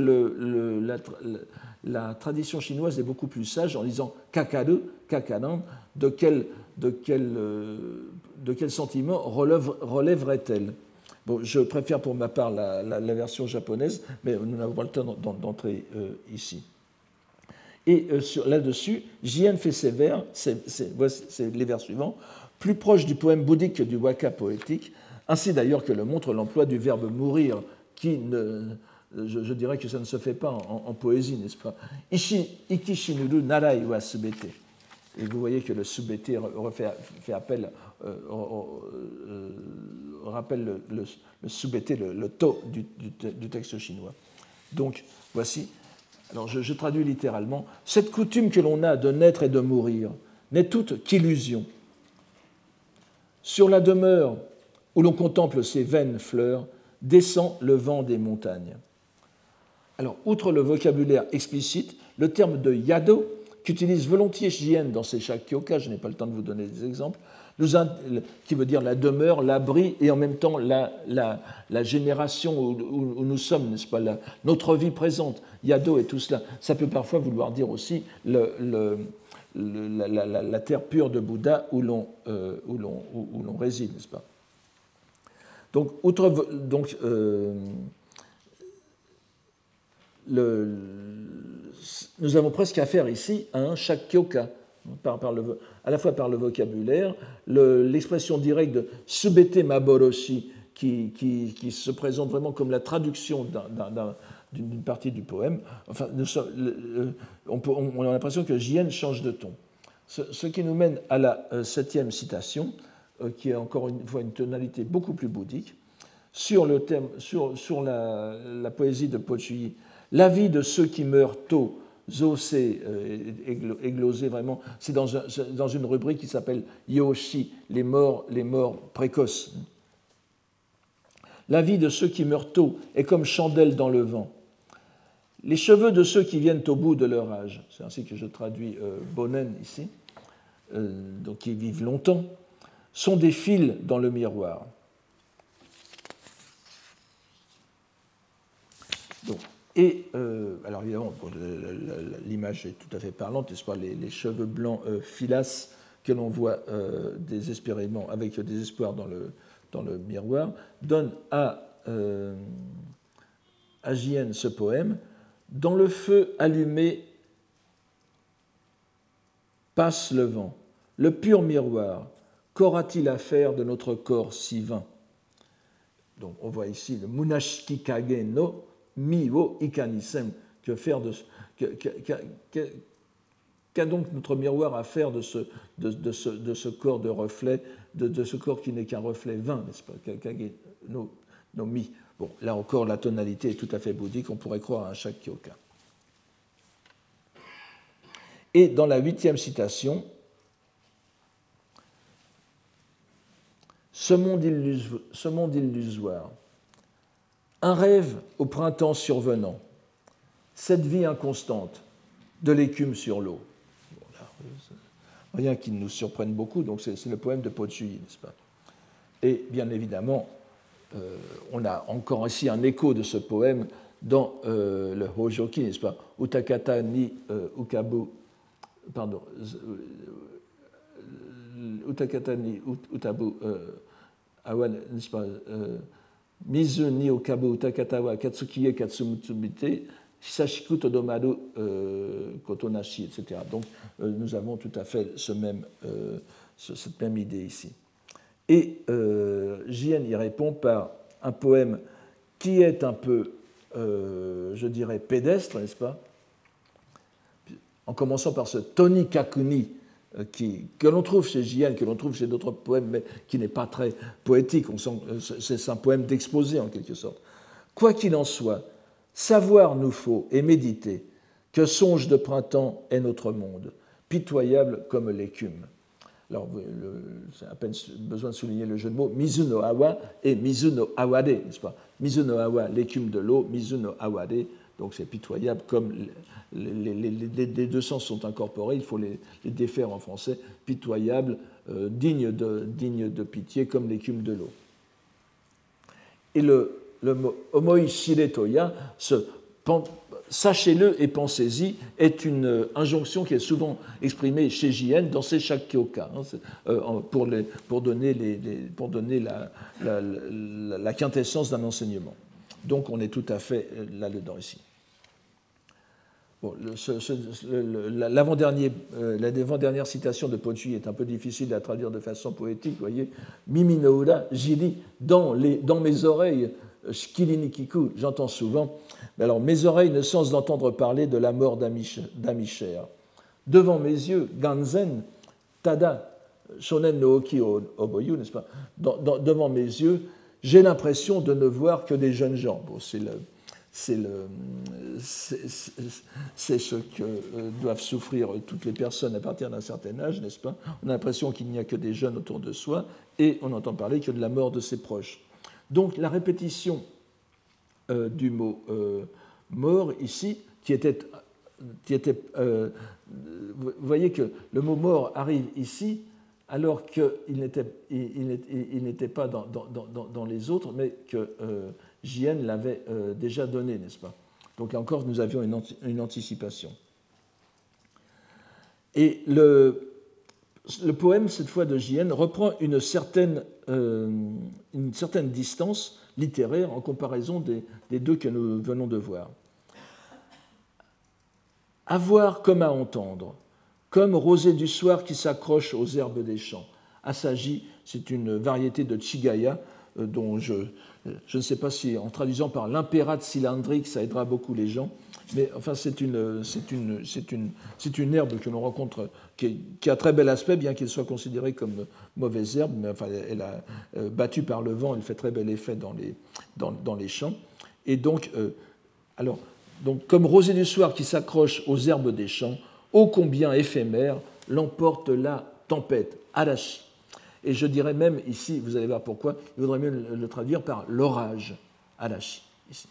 la, tradition chinoise est beaucoup plus sage en disant kakaru, kakaran, de quel, de quel, euh, sentiment relèverait-elle? Bon, je préfère pour ma part la, version japonaise, mais nous n'avons pas le temps d'entrer euh, ici. Et euh, là-dessus, Jien fait ses vers, c'est les vers suivants plus proche du poème bouddhique que du waka poétique, ainsi d'ailleurs que le montre l'emploi du verbe mourir, qui ne, je, dirais que ça ne se fait pas en, poésie, n'est-ce pas? Ishi, Ikishinuru narai wa subete. Et vous voyez que le subete fait appel, euh, euh, rappelle le, le, le subete, le, to du, texte chinois. Donc, voici, alors je traduis littéralement, cette coutume que l'on a de naître et de mourir n'est toute qu'illusion sur la demeure où l'on contemple ces vaines fleurs, descend le vent des montagnes. Alors, outre le vocabulaire explicite, le terme de yado qu'utilise volontiers Jien dans ses shakyoka, je n'ai pas le temps de vous donner des exemples, qui veut dire la demeure, l'abri et en même temps la, la, génération où, nous sommes, n'est-ce pas, notre vie présente, Yado et tout cela. Ça peut parfois vouloir dire aussi le, la, terre pure de Bouddha où l'on euh, réside, n'est-ce pas? Donc, outre, donc euh, nous avons presque affaire ici à un shakyoka par, à la fois par le vocabulaire, l'expression directe de subete maboroshi, qui, qui, se présente vraiment comme la traduction d'une partie du poème. Enfin, on, a l'impression que Jien change de ton. Ce, qui nous mène à la euh, septième citation, euh, qui est encore une fois une tonalité beaucoup plus bouddhique, sur, le thème, sur, la, poésie de Pochuyi. La vie de ceux qui meurent tôt Zosé, euh, églosé vraiment, c'est dans, dans, une rubrique qui s'appelle Yoshi, les morts, les morts précoces. La vie de ceux qui meurent tôt est comme chandelle dans le vent. Les cheveux de ceux qui viennent au bout de leur âge, c'est ainsi que je traduis euh, Bonen ici, euh, donc qui vivent longtemps, sont des fils dans le miroir. Donc, et, euh, alors évidemment, l'image est tout à fait parlante, n'est-ce les, cheveux blancs euh, filasses que l'on voit désespérément, avec désespoir dans le, miroir, donnent à, à ce poème Dans le feu allumé passe le vent, le pur miroir, qu'aura-t-il à faire de notre corps si vain? Donc on voit ici le Munashiki Kage no miwo ikanisem, que qu'a donc notre miroir à faire de ce, corps de reflet, de, ce corps qui n'est qu'un reflet vain, n'est-ce pas? No, no mi. Là encore, la tonalité est tout à fait bouddhique, on pourrait croire à un Shakyoka. Et dans la huitième citation, ce monde illusoire un rêve au printemps survenant, cette vie inconstante de l'écume sur l'eau. rien qui nous surprenne beaucoup, donc c'est le poème de Pochuyi, n'est-ce pas? Et bien évidemment, euh, on a encore ici un écho de ce poème dans euh, le Hojoki, n'est-ce pas? Utakata ni euh, Ukabu, pardon, Utakata ni Utabu Awan, n'est-ce pas? Mizu ni okabu utakatawa katsukiye katsumutsubite sashiku todomaru kotonashi, etc. Donc nous avons tout à fait cette même idée ici. Et Jien y répond par un poème qui est un peu, je dirais, pédestre, n'est-ce pas? En commençant par ce Toni Kakuni, euh, que l'on trouve chez J.N., que l'on trouve chez d'autres poèmes, mais qui n'est pas très poétique. Euh, c'est un poème d'exposé en quelque sorte. Quoi qu'il en soit, savoir nous faut et méditer que songe de printemps est notre monde, pitoyable comme l'écume. Alors, c'est à peine besoin de souligner le jeu de mots, Mizuno Awa et Mizuno Awade, n'est-ce pas? Mizuno Awa, l'écume de l'eau, Mizuno Awade, donc c'est pitoyable comme les, deux sens sont incorporés, il faut les, défaire en français, pitoyable, euh, digne, de, digne de pitié comme l'écume de l'eau. Et le, le mot homoi shiretoya, sachez-le et pensez-y, est une injonction qui est souvent exprimée chez JN dans ses shakyoka, hein, euh, pour, pour, donner, pour donner la, quintessence d'un enseignement. Donc on est tout à fait euh, là-dedans ici. Bon, euh, L'avant-dernière citation de Ponchi est un peu difficile à traduire de façon poétique, vous voyez. Mimi jiri, dans, les, dans mes oreilles, shkilinikiku, j'entends souvent. Mais alors, mes oreilles ne cessent d'entendre parler de la mort d'Amicher. Devant mes yeux, Ganzen, Tada, Shonen no Oki Oboyu, n'est-ce pas? Devant mes yeux, j'ai l'impression de ne voir que des jeunes gens. Bon, c'est c'est ce que euh, doivent souffrir toutes les personnes à partir d'un certain âge, n'est-ce pas? On a l'impression qu'il n'y a que des jeunes autour de soi et on entend parler que de la mort de ses proches. Donc la répétition euh, du mot euh, mort ici, qui était. Euh, vous voyez que le mot mort arrive ici alors qu'il n'était il, pas dans, dans, les autres, mais que JN l'avait déjà donné, n'est-ce pas? Donc encore, nous avions une, une anticipation. Et le, le, poème, cette fois de JN, reprend une certaine, une certaine distance littéraire en comparaison des, des deux que nous venons de voir. À voir comme à entendre, comme rosée du soir qui s'accroche aux herbes des champs. Asagi, c'est une variété de chigaya euh, dont je, je ne sais pas si en traduisant par l'impérate cylindrique, ça aidera beaucoup les gens, mais enfin c'est une, c'est une, c'est une, c'est une herbe que l'on rencontre qui, a très bel aspect, bien qu'elle soit considérée comme mauvaise herbe, mais enfin elle a euh, battu par le vent, elle fait très bel effet dans les, dans, dans les champs. Et donc, euh, alors, donc, comme rosée du soir qui s'accroche aux herbes des champs, ô combien éphémère l'emporte la tempête, arashi. Et je dirais même ici, vous allez voir pourquoi, il vaudrait mieux le traduire par l'orage, arashi, ici.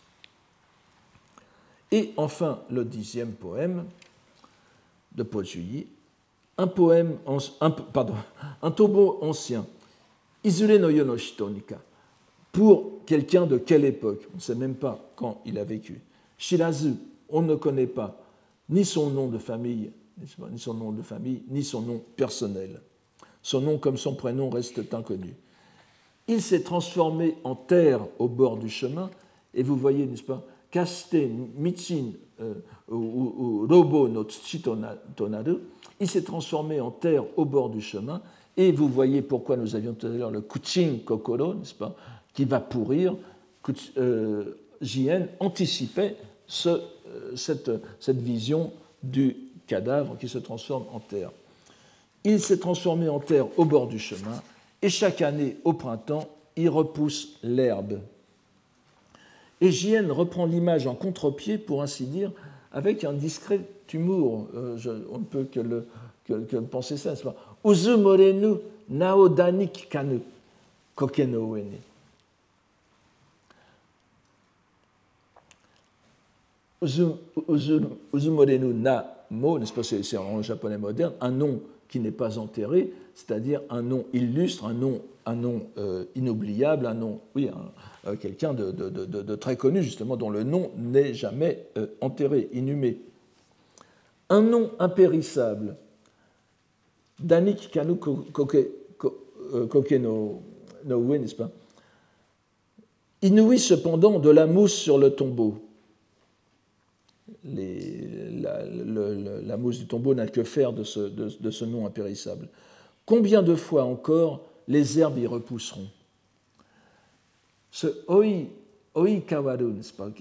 Et enfin, le dixième poème de Paul un poème, un, pardon, un tombeau ancien, Isule no Yonoshitonika, pour quelqu'un de quelle époque On ne sait même pas quand il a vécu. Shirazu, on ne connaît pas ni son nom de famille, ni son nom de famille, ni son nom personnel. Son nom comme son prénom restent inconnus. Il s'est transformé en terre au bord du chemin, et vous voyez, n'est-ce pas, Kaste Michin euh, ou Robo no il s'est transformé en terre au bord du chemin, et vous voyez pourquoi nous avions tout à l'heure le Kuchin Kokoro, n'est-ce pas, qui va pourrir. Euh, JN anticipait euh, cette, vision du cadavre qui se transforme en terre. Il s'est transformé en terre au bord du chemin et chaque année au printemps, il repousse l'herbe. Et JN reprend l'image en contre-pied, pour ainsi dire, avec un discret humour. Euh, on ne peut que, le, penser ça, n'est-ce pas? Uzu naodanik kanu kokeno Uzumorenu na mo, n'est-ce pas, c'est en japonais moderne, un nom qui n'est pas enterré, c'est-à-dire un nom illustre, un nom, un nom euh, inoubliable, un nom, oui, euh, quelqu'un de, très connu, justement, dont le nom n'est jamais euh, enterré, inhumé. Un nom impérissable, Danik Kanu Koke no, n'est-ce pas? Inouï cependant de la mousse sur le tombeau. La, mousse du tombeau n'a que faire de ce, nom impérissable. Combien de fois encore les herbes y repousseront Ce oi, oi kawaru,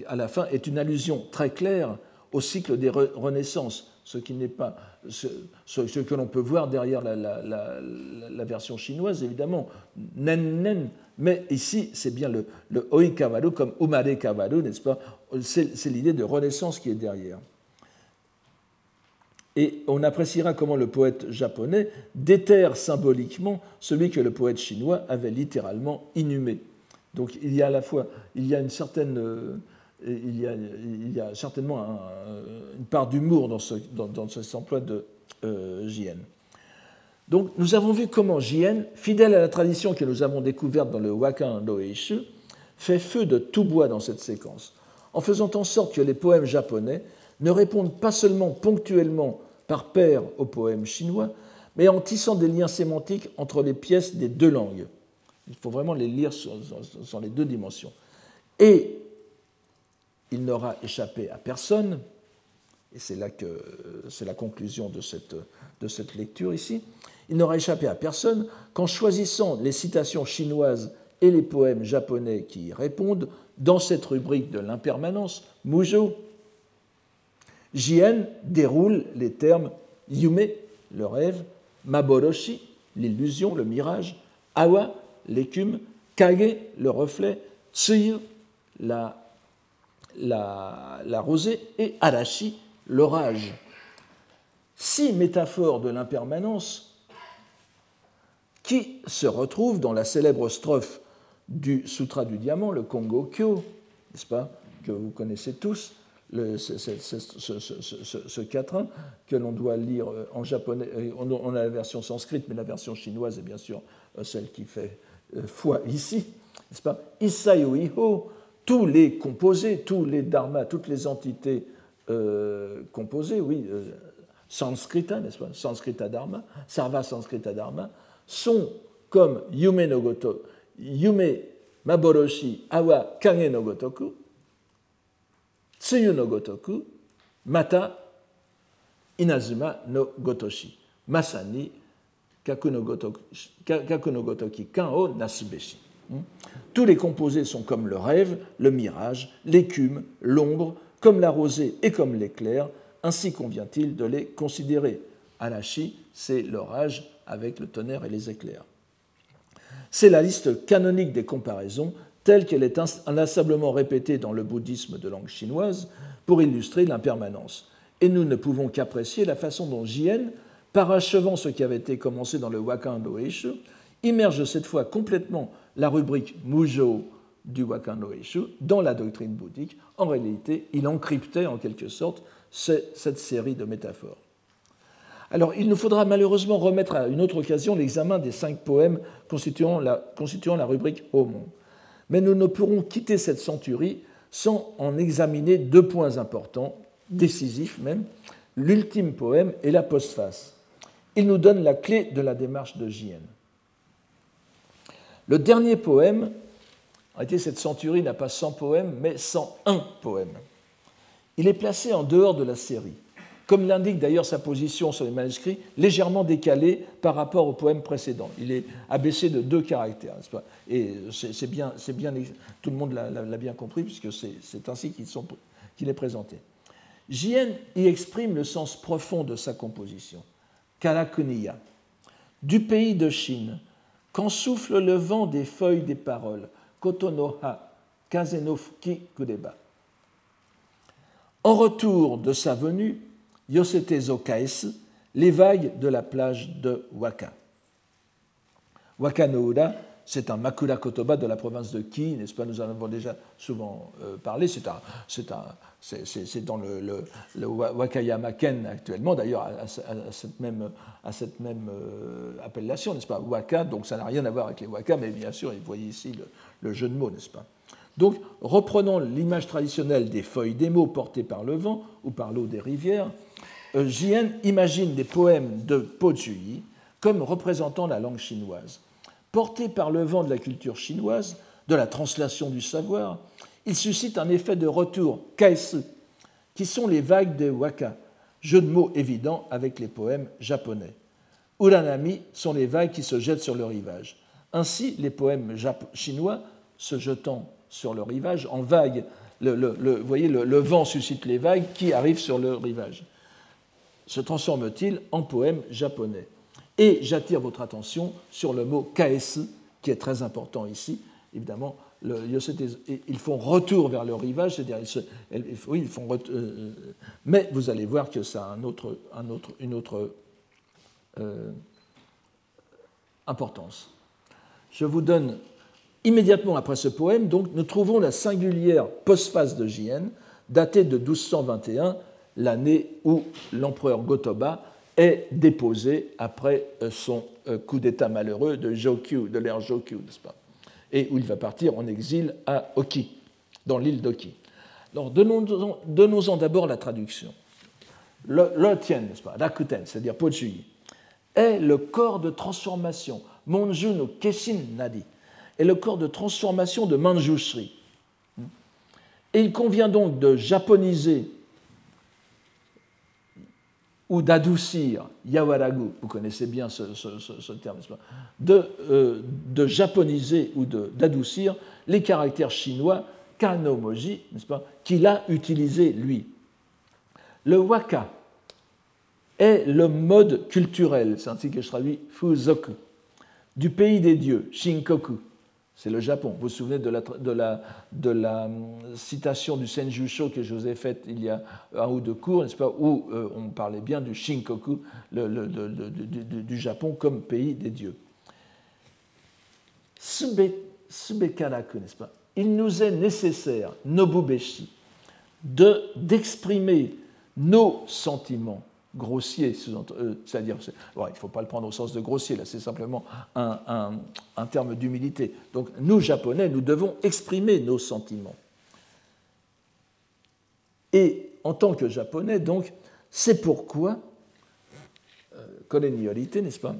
à la fin, est une allusion très claire au cycle des renaissances, ce qui n'est pas ce, que l'on peut voir derrière la, version chinoise, évidemment, nen nen, mais ici c'est bien le, le oi kawaru comme umare kawaru, n'est-ce pas? C'est l'idée de renaissance qui est derrière. Et on appréciera comment le poète japonais déterre symboliquement celui que le poète chinois avait littéralement inhumé. Donc il y a à la fois il y a une certaine euh, il y a, il y a certainement une part d'humour dans ce, dans, cet emploi de euh, JN. Donc nous avons vu comment JN, fidèle à la tradition que nous avons découverte dans le Wakan Doeishu, fait feu de tout bois dans cette séquence, en faisant en sorte que les poèmes japonais ne répondent pas seulement ponctuellement par paire aux poèmes chinois, mais en tissant des liens sémantiques entre les pièces des deux langues. Il faut vraiment les lire sur, sur les deux dimensions. Et il n'aura échappé à personne, et c'est là que c'est la conclusion de cette, de cette lecture ici, il n'aura échappé à personne qu'en choisissant les citations chinoises et les poèmes japonais qui y répondent dans cette rubrique de l'impermanence, Mujo, Jien déroule les termes Yume, le rêve, Maboroshi, l'illusion, le mirage, Awa, l'écume, Kage, le reflet, Tsuyu, la la, rosée, et Arashi, l'orage. Six métaphores de l'impermanence qui se retrouvent dans la célèbre strophe du Sutra du Diamant, le Kongo Kyo, n'est-ce pas, que vous connaissez tous, ce, ce, quatrain que l'on doit lire en japonais. On a la version sanscrite, mais la version chinoise est bien sûr celle qui fait foi ici, n'est-ce pas? Iho, tous les composés, tous les dharmas, toutes les entités composées, oui, sanskrita, n'est-ce pas? Sanskrita dharma, sarva sanskrita dharma, sont comme yume no goto, yume maboroshi awa kage no gotoku, tsuyu no gotoku, mata inazuma no gotoshi, masani kaku no gotoki kan o nasubeshi. Hmm? Tous les composés sont comme le rêve, le mirage, l'écume, l'ombre, comme la rosée et comme l'éclair, ainsi convient-il de les considérer. Anashi, c'est l'orage avec le tonnerre et les éclairs. C'est la liste canonique des comparaisons telle qu'elle est inlassablement répétée dans le bouddhisme de langue chinoise pour illustrer l'impermanence. Et nous ne pouvons qu'apprécier la façon dont Jien, parachevant ce qui avait été commencé dans le Wakando Eishu, immerge cette fois complètement la rubrique Mujo du Wakando Eishu dans la doctrine bouddhique. En réalité, il encryptait en quelque sorte cette série de métaphores. Alors, il nous faudra malheureusement remettre à une autre occasion l'examen des cinq poèmes constituant la, constituant la rubrique Homon. Mais nous ne pourrons quitter cette centurie sans en examiner deux points importants, décisifs même, l'ultime poème et la postface. Il nous donne la clé de la démarche de Jien. Le dernier poème, en réalité cette centurie n'a pas 100 poèmes, mais 101 poèmes. Il est placé en dehors de la série comme l'indique d'ailleurs sa position sur les manuscrits, légèrement décalé par rapport au poème précédent. Il est abaissé de deux caractères, Et c'est bien, bien, tout le monde l'a bien compris, puisque c'est ainsi qu'il est présenté. Jien y exprime le sens profond de sa composition. Karakuniya, du pays de Chine, quand souffle le vent des feuilles des paroles, Kotonoha, Kazenofuki Kudeba. En retour de sa venue, Yosete Zokaes, les vagues de la plage de Waka. Waka no c'est un Makura Kotoba de la province de Ki, n'est-ce pas? Nous en avons déjà souvent euh, parlé. C'est dans le, le, Wakayama Ken actuellement, d'ailleurs, à, cette même, à cette même euh, appellation, n'est-ce pas? Waka, donc ça n'a rien à voir avec les Waka, mais bien sûr, vous voyez ici le, jeu de mots, n'est-ce pas? Donc, reprenons l'image traditionnelle des feuilles des mots portées par le vent ou par l'eau des rivières, Jien imagine des poèmes de Po comme représentant la langue chinoise. Portés par le vent de la culture chinoise, de la translation du savoir, il suscite un effet de retour, kaesu, qui sont les vagues de waka, jeu de mots évident avec les poèmes japonais. Uranami sont les vagues qui se jettent sur le rivage. Ainsi, les poèmes chinois se jetant sur le rivage en vagues. voyez, le, vent suscite les vagues qui arrivent sur le rivage se transforme-t-il en poème japonais? Et j'attire votre attention sur le mot kaesu, qui est très important ici. Évidemment, ils font retour vers le rivage, c'est-à-dire, oui, ils font euh, euh, mais vous allez voir que ça a une autre euh, importance. Je vous donne immédiatement après ce poème, donc, nous trouvons la singulière postface de Jien, datée de 1221, l'année où l'empereur Gotoba est déposé après euh, son euh, coup d'État malheureux de Jokyu, de l'ère Jokyu, n'est-ce pas? Et où il va partir en exil à Oki, dans l'île d'Oki. Alors, donnons-en d'abord la traduction. Le, tien, n'est-ce pas, Rakuten, c'est-à-dire Pochui, est le corps de transformation, Monju no Keshin Nadi, est le corps de transformation de Manjushri. Et il convient donc de japoniser ou d'adoucir, yawaragu, vous connaissez bien ce, terme, euh, de, japoniser ou d'adoucir les caractères chinois kanomoji, n'est-ce pas, qu'il a utilisé lui. Le waka est le mode culturel, c'est ainsi que je traduis fuzoku, du pays des dieux, shinkoku, c'est le Japon. Vous vous souvenez de la, hum, citation du Senjusho que je vous ai faite il y a un ou deux cours, n'est-ce pas, où euh, on parlait bien du Shinkoku, du, Japon comme pays des dieux. Subekaraku, n'est-ce pas Il nous est nécessaire, Nobubeshi, d'exprimer nos sentiments grossiers, euh, c'est-à-dire, il ne faut pas le prendre au sens de grossier, là c'est simplement un, un terme d'humilité. Donc nous, Japonais, nous devons exprimer nos sentiments. Et en tant que Japonais, donc, c'est pourquoi, euh, n'est-ce pas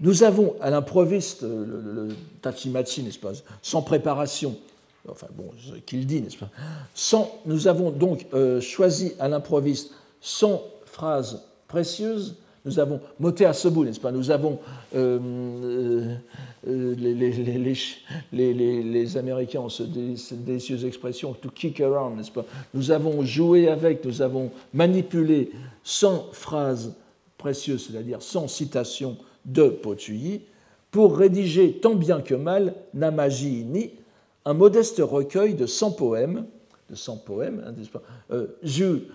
Nous avons à l'improviste, le, tachimachi, n'est-ce pas, sans préparation, enfin bon, qu'il dit, n'est-ce pas sans, Nous avons donc euh, choisi à l'improviste, sans phrase précieuse, nous avons moté à ce bout, n'est-ce pas? Nous avons euh, euh, les, Américains ont cette délicieuse expression to kick around, n'est-ce pas? Nous avons joué avec, nous avons manipulé sans phrase précieuse, c'est-à-dire sans citation de Potuyi, pour rédiger tant bien que mal Namaji Ni, un modeste recueil de 100 poèmes de 100 poèmes, hein, euh,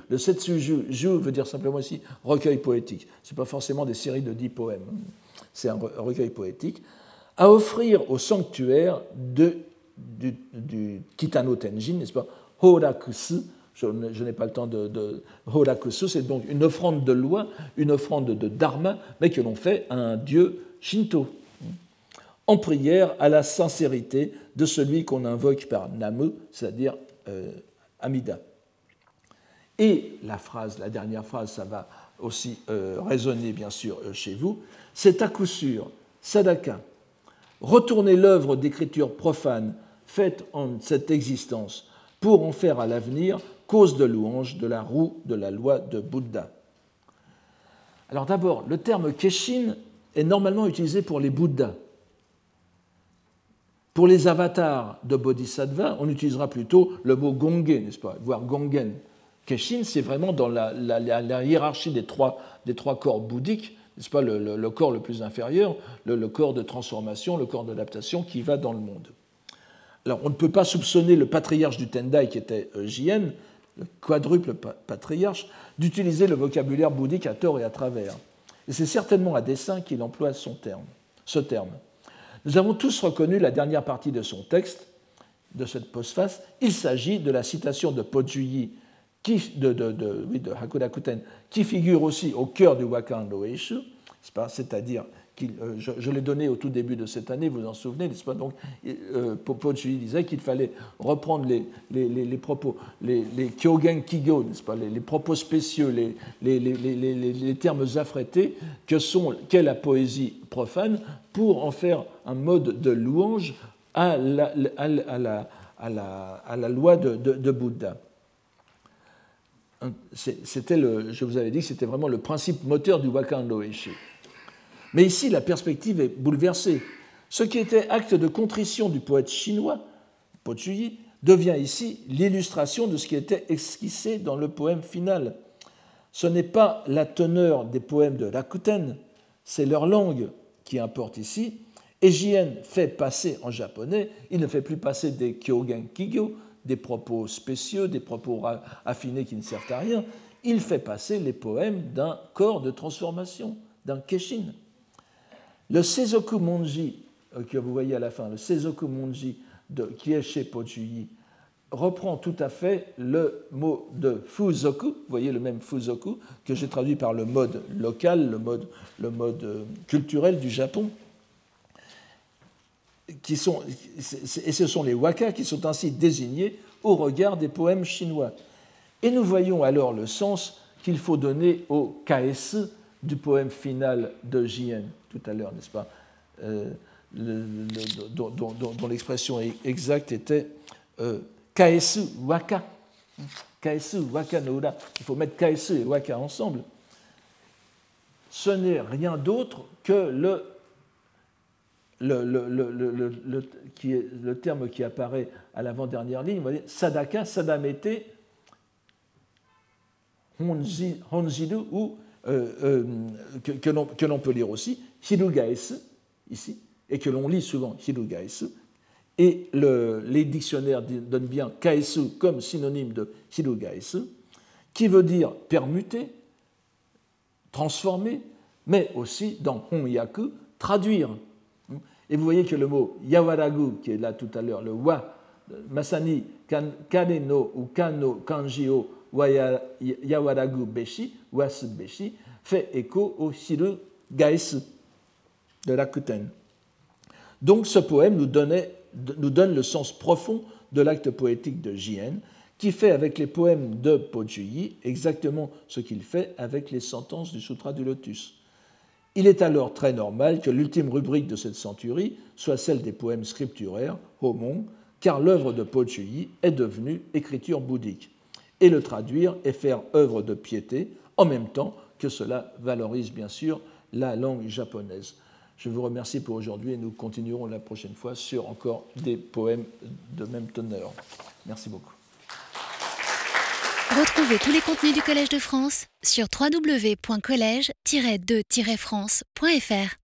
le Setsu Ju, Ju veut dire simplement ici recueil poétique. Ce n'est pas forcément des séries de 10 poèmes, c'est un recueil poétique, à offrir au sanctuaire de, du, Kitano Tenjin, n'est-ce pas, Horakusu, je, n'ai pas le temps de. de Horakusu, c'est donc une offrande de loi, une offrande de dharma, mais que l'on fait à un dieu shinto, en prière à la sincérité de celui qu'on invoque par Namu, c'est-à-dire euh, Amida. Et la dernière phrase, ça va aussi euh, résonner bien sûr euh, chez vous, c'est à coup sûr, Sadaka, retourner l'œuvre d'écriture profane faite en cette existence pour en faire à l'avenir cause de louange de la roue de la loi de Bouddha. Alors d'abord, le terme Keshin est normalement utilisé pour les Bouddhas. Pour les avatars de Bodhisattva, on utilisera plutôt le mot Gongen, n'est-ce pas, voire Gongen. Keshin, c'est vraiment dans la, hiérarchie des trois, des trois, corps bouddhiques, n'est-ce pas, le, corps le plus inférieur, le, corps de transformation, le corps d'adaptation qui va dans le monde. Alors, on ne peut pas soupçonner le patriarche du Tendai, qui était euh, Jien, le quadruple patriarche, d'utiliser le vocabulaire bouddhique à tort et à travers. Et c'est certainement à dessein qu'il emploie son terme, ce terme. Nous avons tous reconnu la dernière partie de son texte, de cette postface. Il s'agit de la citation de Pojuyi de, de, de, de qui figure aussi au cœur du Wakan Loeshu, c'est-à-dire euh, je, l'ai donné au tout début de cette année, vous vous en souvenez, n'est-ce pas? Donc, euh, disait qu'il fallait reprendre les, propos, les, kyogen kigo, n'est-ce pas? Les, propos spécieux, les, termes affrétés qu'est la poésie profane pour en faire un mode de louange à la, loi de, Bouddha. C'était je vous avais dit que c'était vraiment le principe moteur du Wakan Loeshi. Mais ici, la perspective est bouleversée. Ce qui était acte de contrition du poète chinois, Po Chuyi, devient ici l'illustration de ce qui était esquissé dans le poème final. Ce n'est pas la teneur des poèmes de Rakuten, c'est leur langue qui importe ici. Et Jien fait passer en japonais, il ne fait plus passer des kyogen kigyo, des propos spéciaux, des propos affinés qui ne servent à rien, il fait passer les poèmes d'un corps de transformation, d'un keshin. Le Seizoku Monji, euh, que vous voyez à la fin, le Seizoku Monji de, chez Pochuyi, reprend tout à fait le mot de Fuzoku, vous voyez le même Fuzoku, que j'ai traduit par le mode local, le mode, le mode euh, culturel du Japon. Qui sont, et ce sont les waka qui sont ainsi désignés au regard des poèmes chinois. Et nous voyons alors le sens qu'il faut donner au kaesu du poème final de Jien tout à l'heure, n'est-ce pas euh, dont, l'expression exacte était euh, kaesu waka. Kaesu waka no Il faut mettre kaesu et waka ensemble. Ce n'est rien d'autre que le, le, qui est, le terme qui apparaît à l'avant-dernière ligne, dire sadaka, sadamete, honjidu, ou euh, euh, que, l'on peut lire aussi, Hirugaesu, ici, et que l'on lit souvent Hirugaesu. Et le, les dictionnaires donnent bien kaesu comme synonyme de Hirugaesu, qui veut dire permuter, transformer, mais aussi dans Honyaku, traduire. Et vous voyez que le mot yawaragu, qui est là tout à l'heure, le wa Masani Kane no ou Kano Kanjio Yawaragu Beshi, Wasu Beshi, fait écho au Shiru Gaesu de Rakuten. Donc ce poème nous, donne le sens profond de l'acte poétique de Jien, qui fait avec les poèmes de Pojuyi exactement ce qu'il fait avec les sentences du Sutra du Lotus. Il est alors très normal que l'ultime rubrique de cette centurie soit celle des poèmes scripturaires, Homon, car l'œuvre de Pojuyi est devenue écriture bouddhique. Et le traduire et faire œuvre de piété, en même temps que cela valorise bien sûr la langue japonaise. Je vous remercie pour aujourd'hui et nous continuerons la prochaine fois sur encore des poèmes de même teneur. Merci beaucoup. Retrouvez tous les contenus du Collège de France sur www.colège-2-france.fr.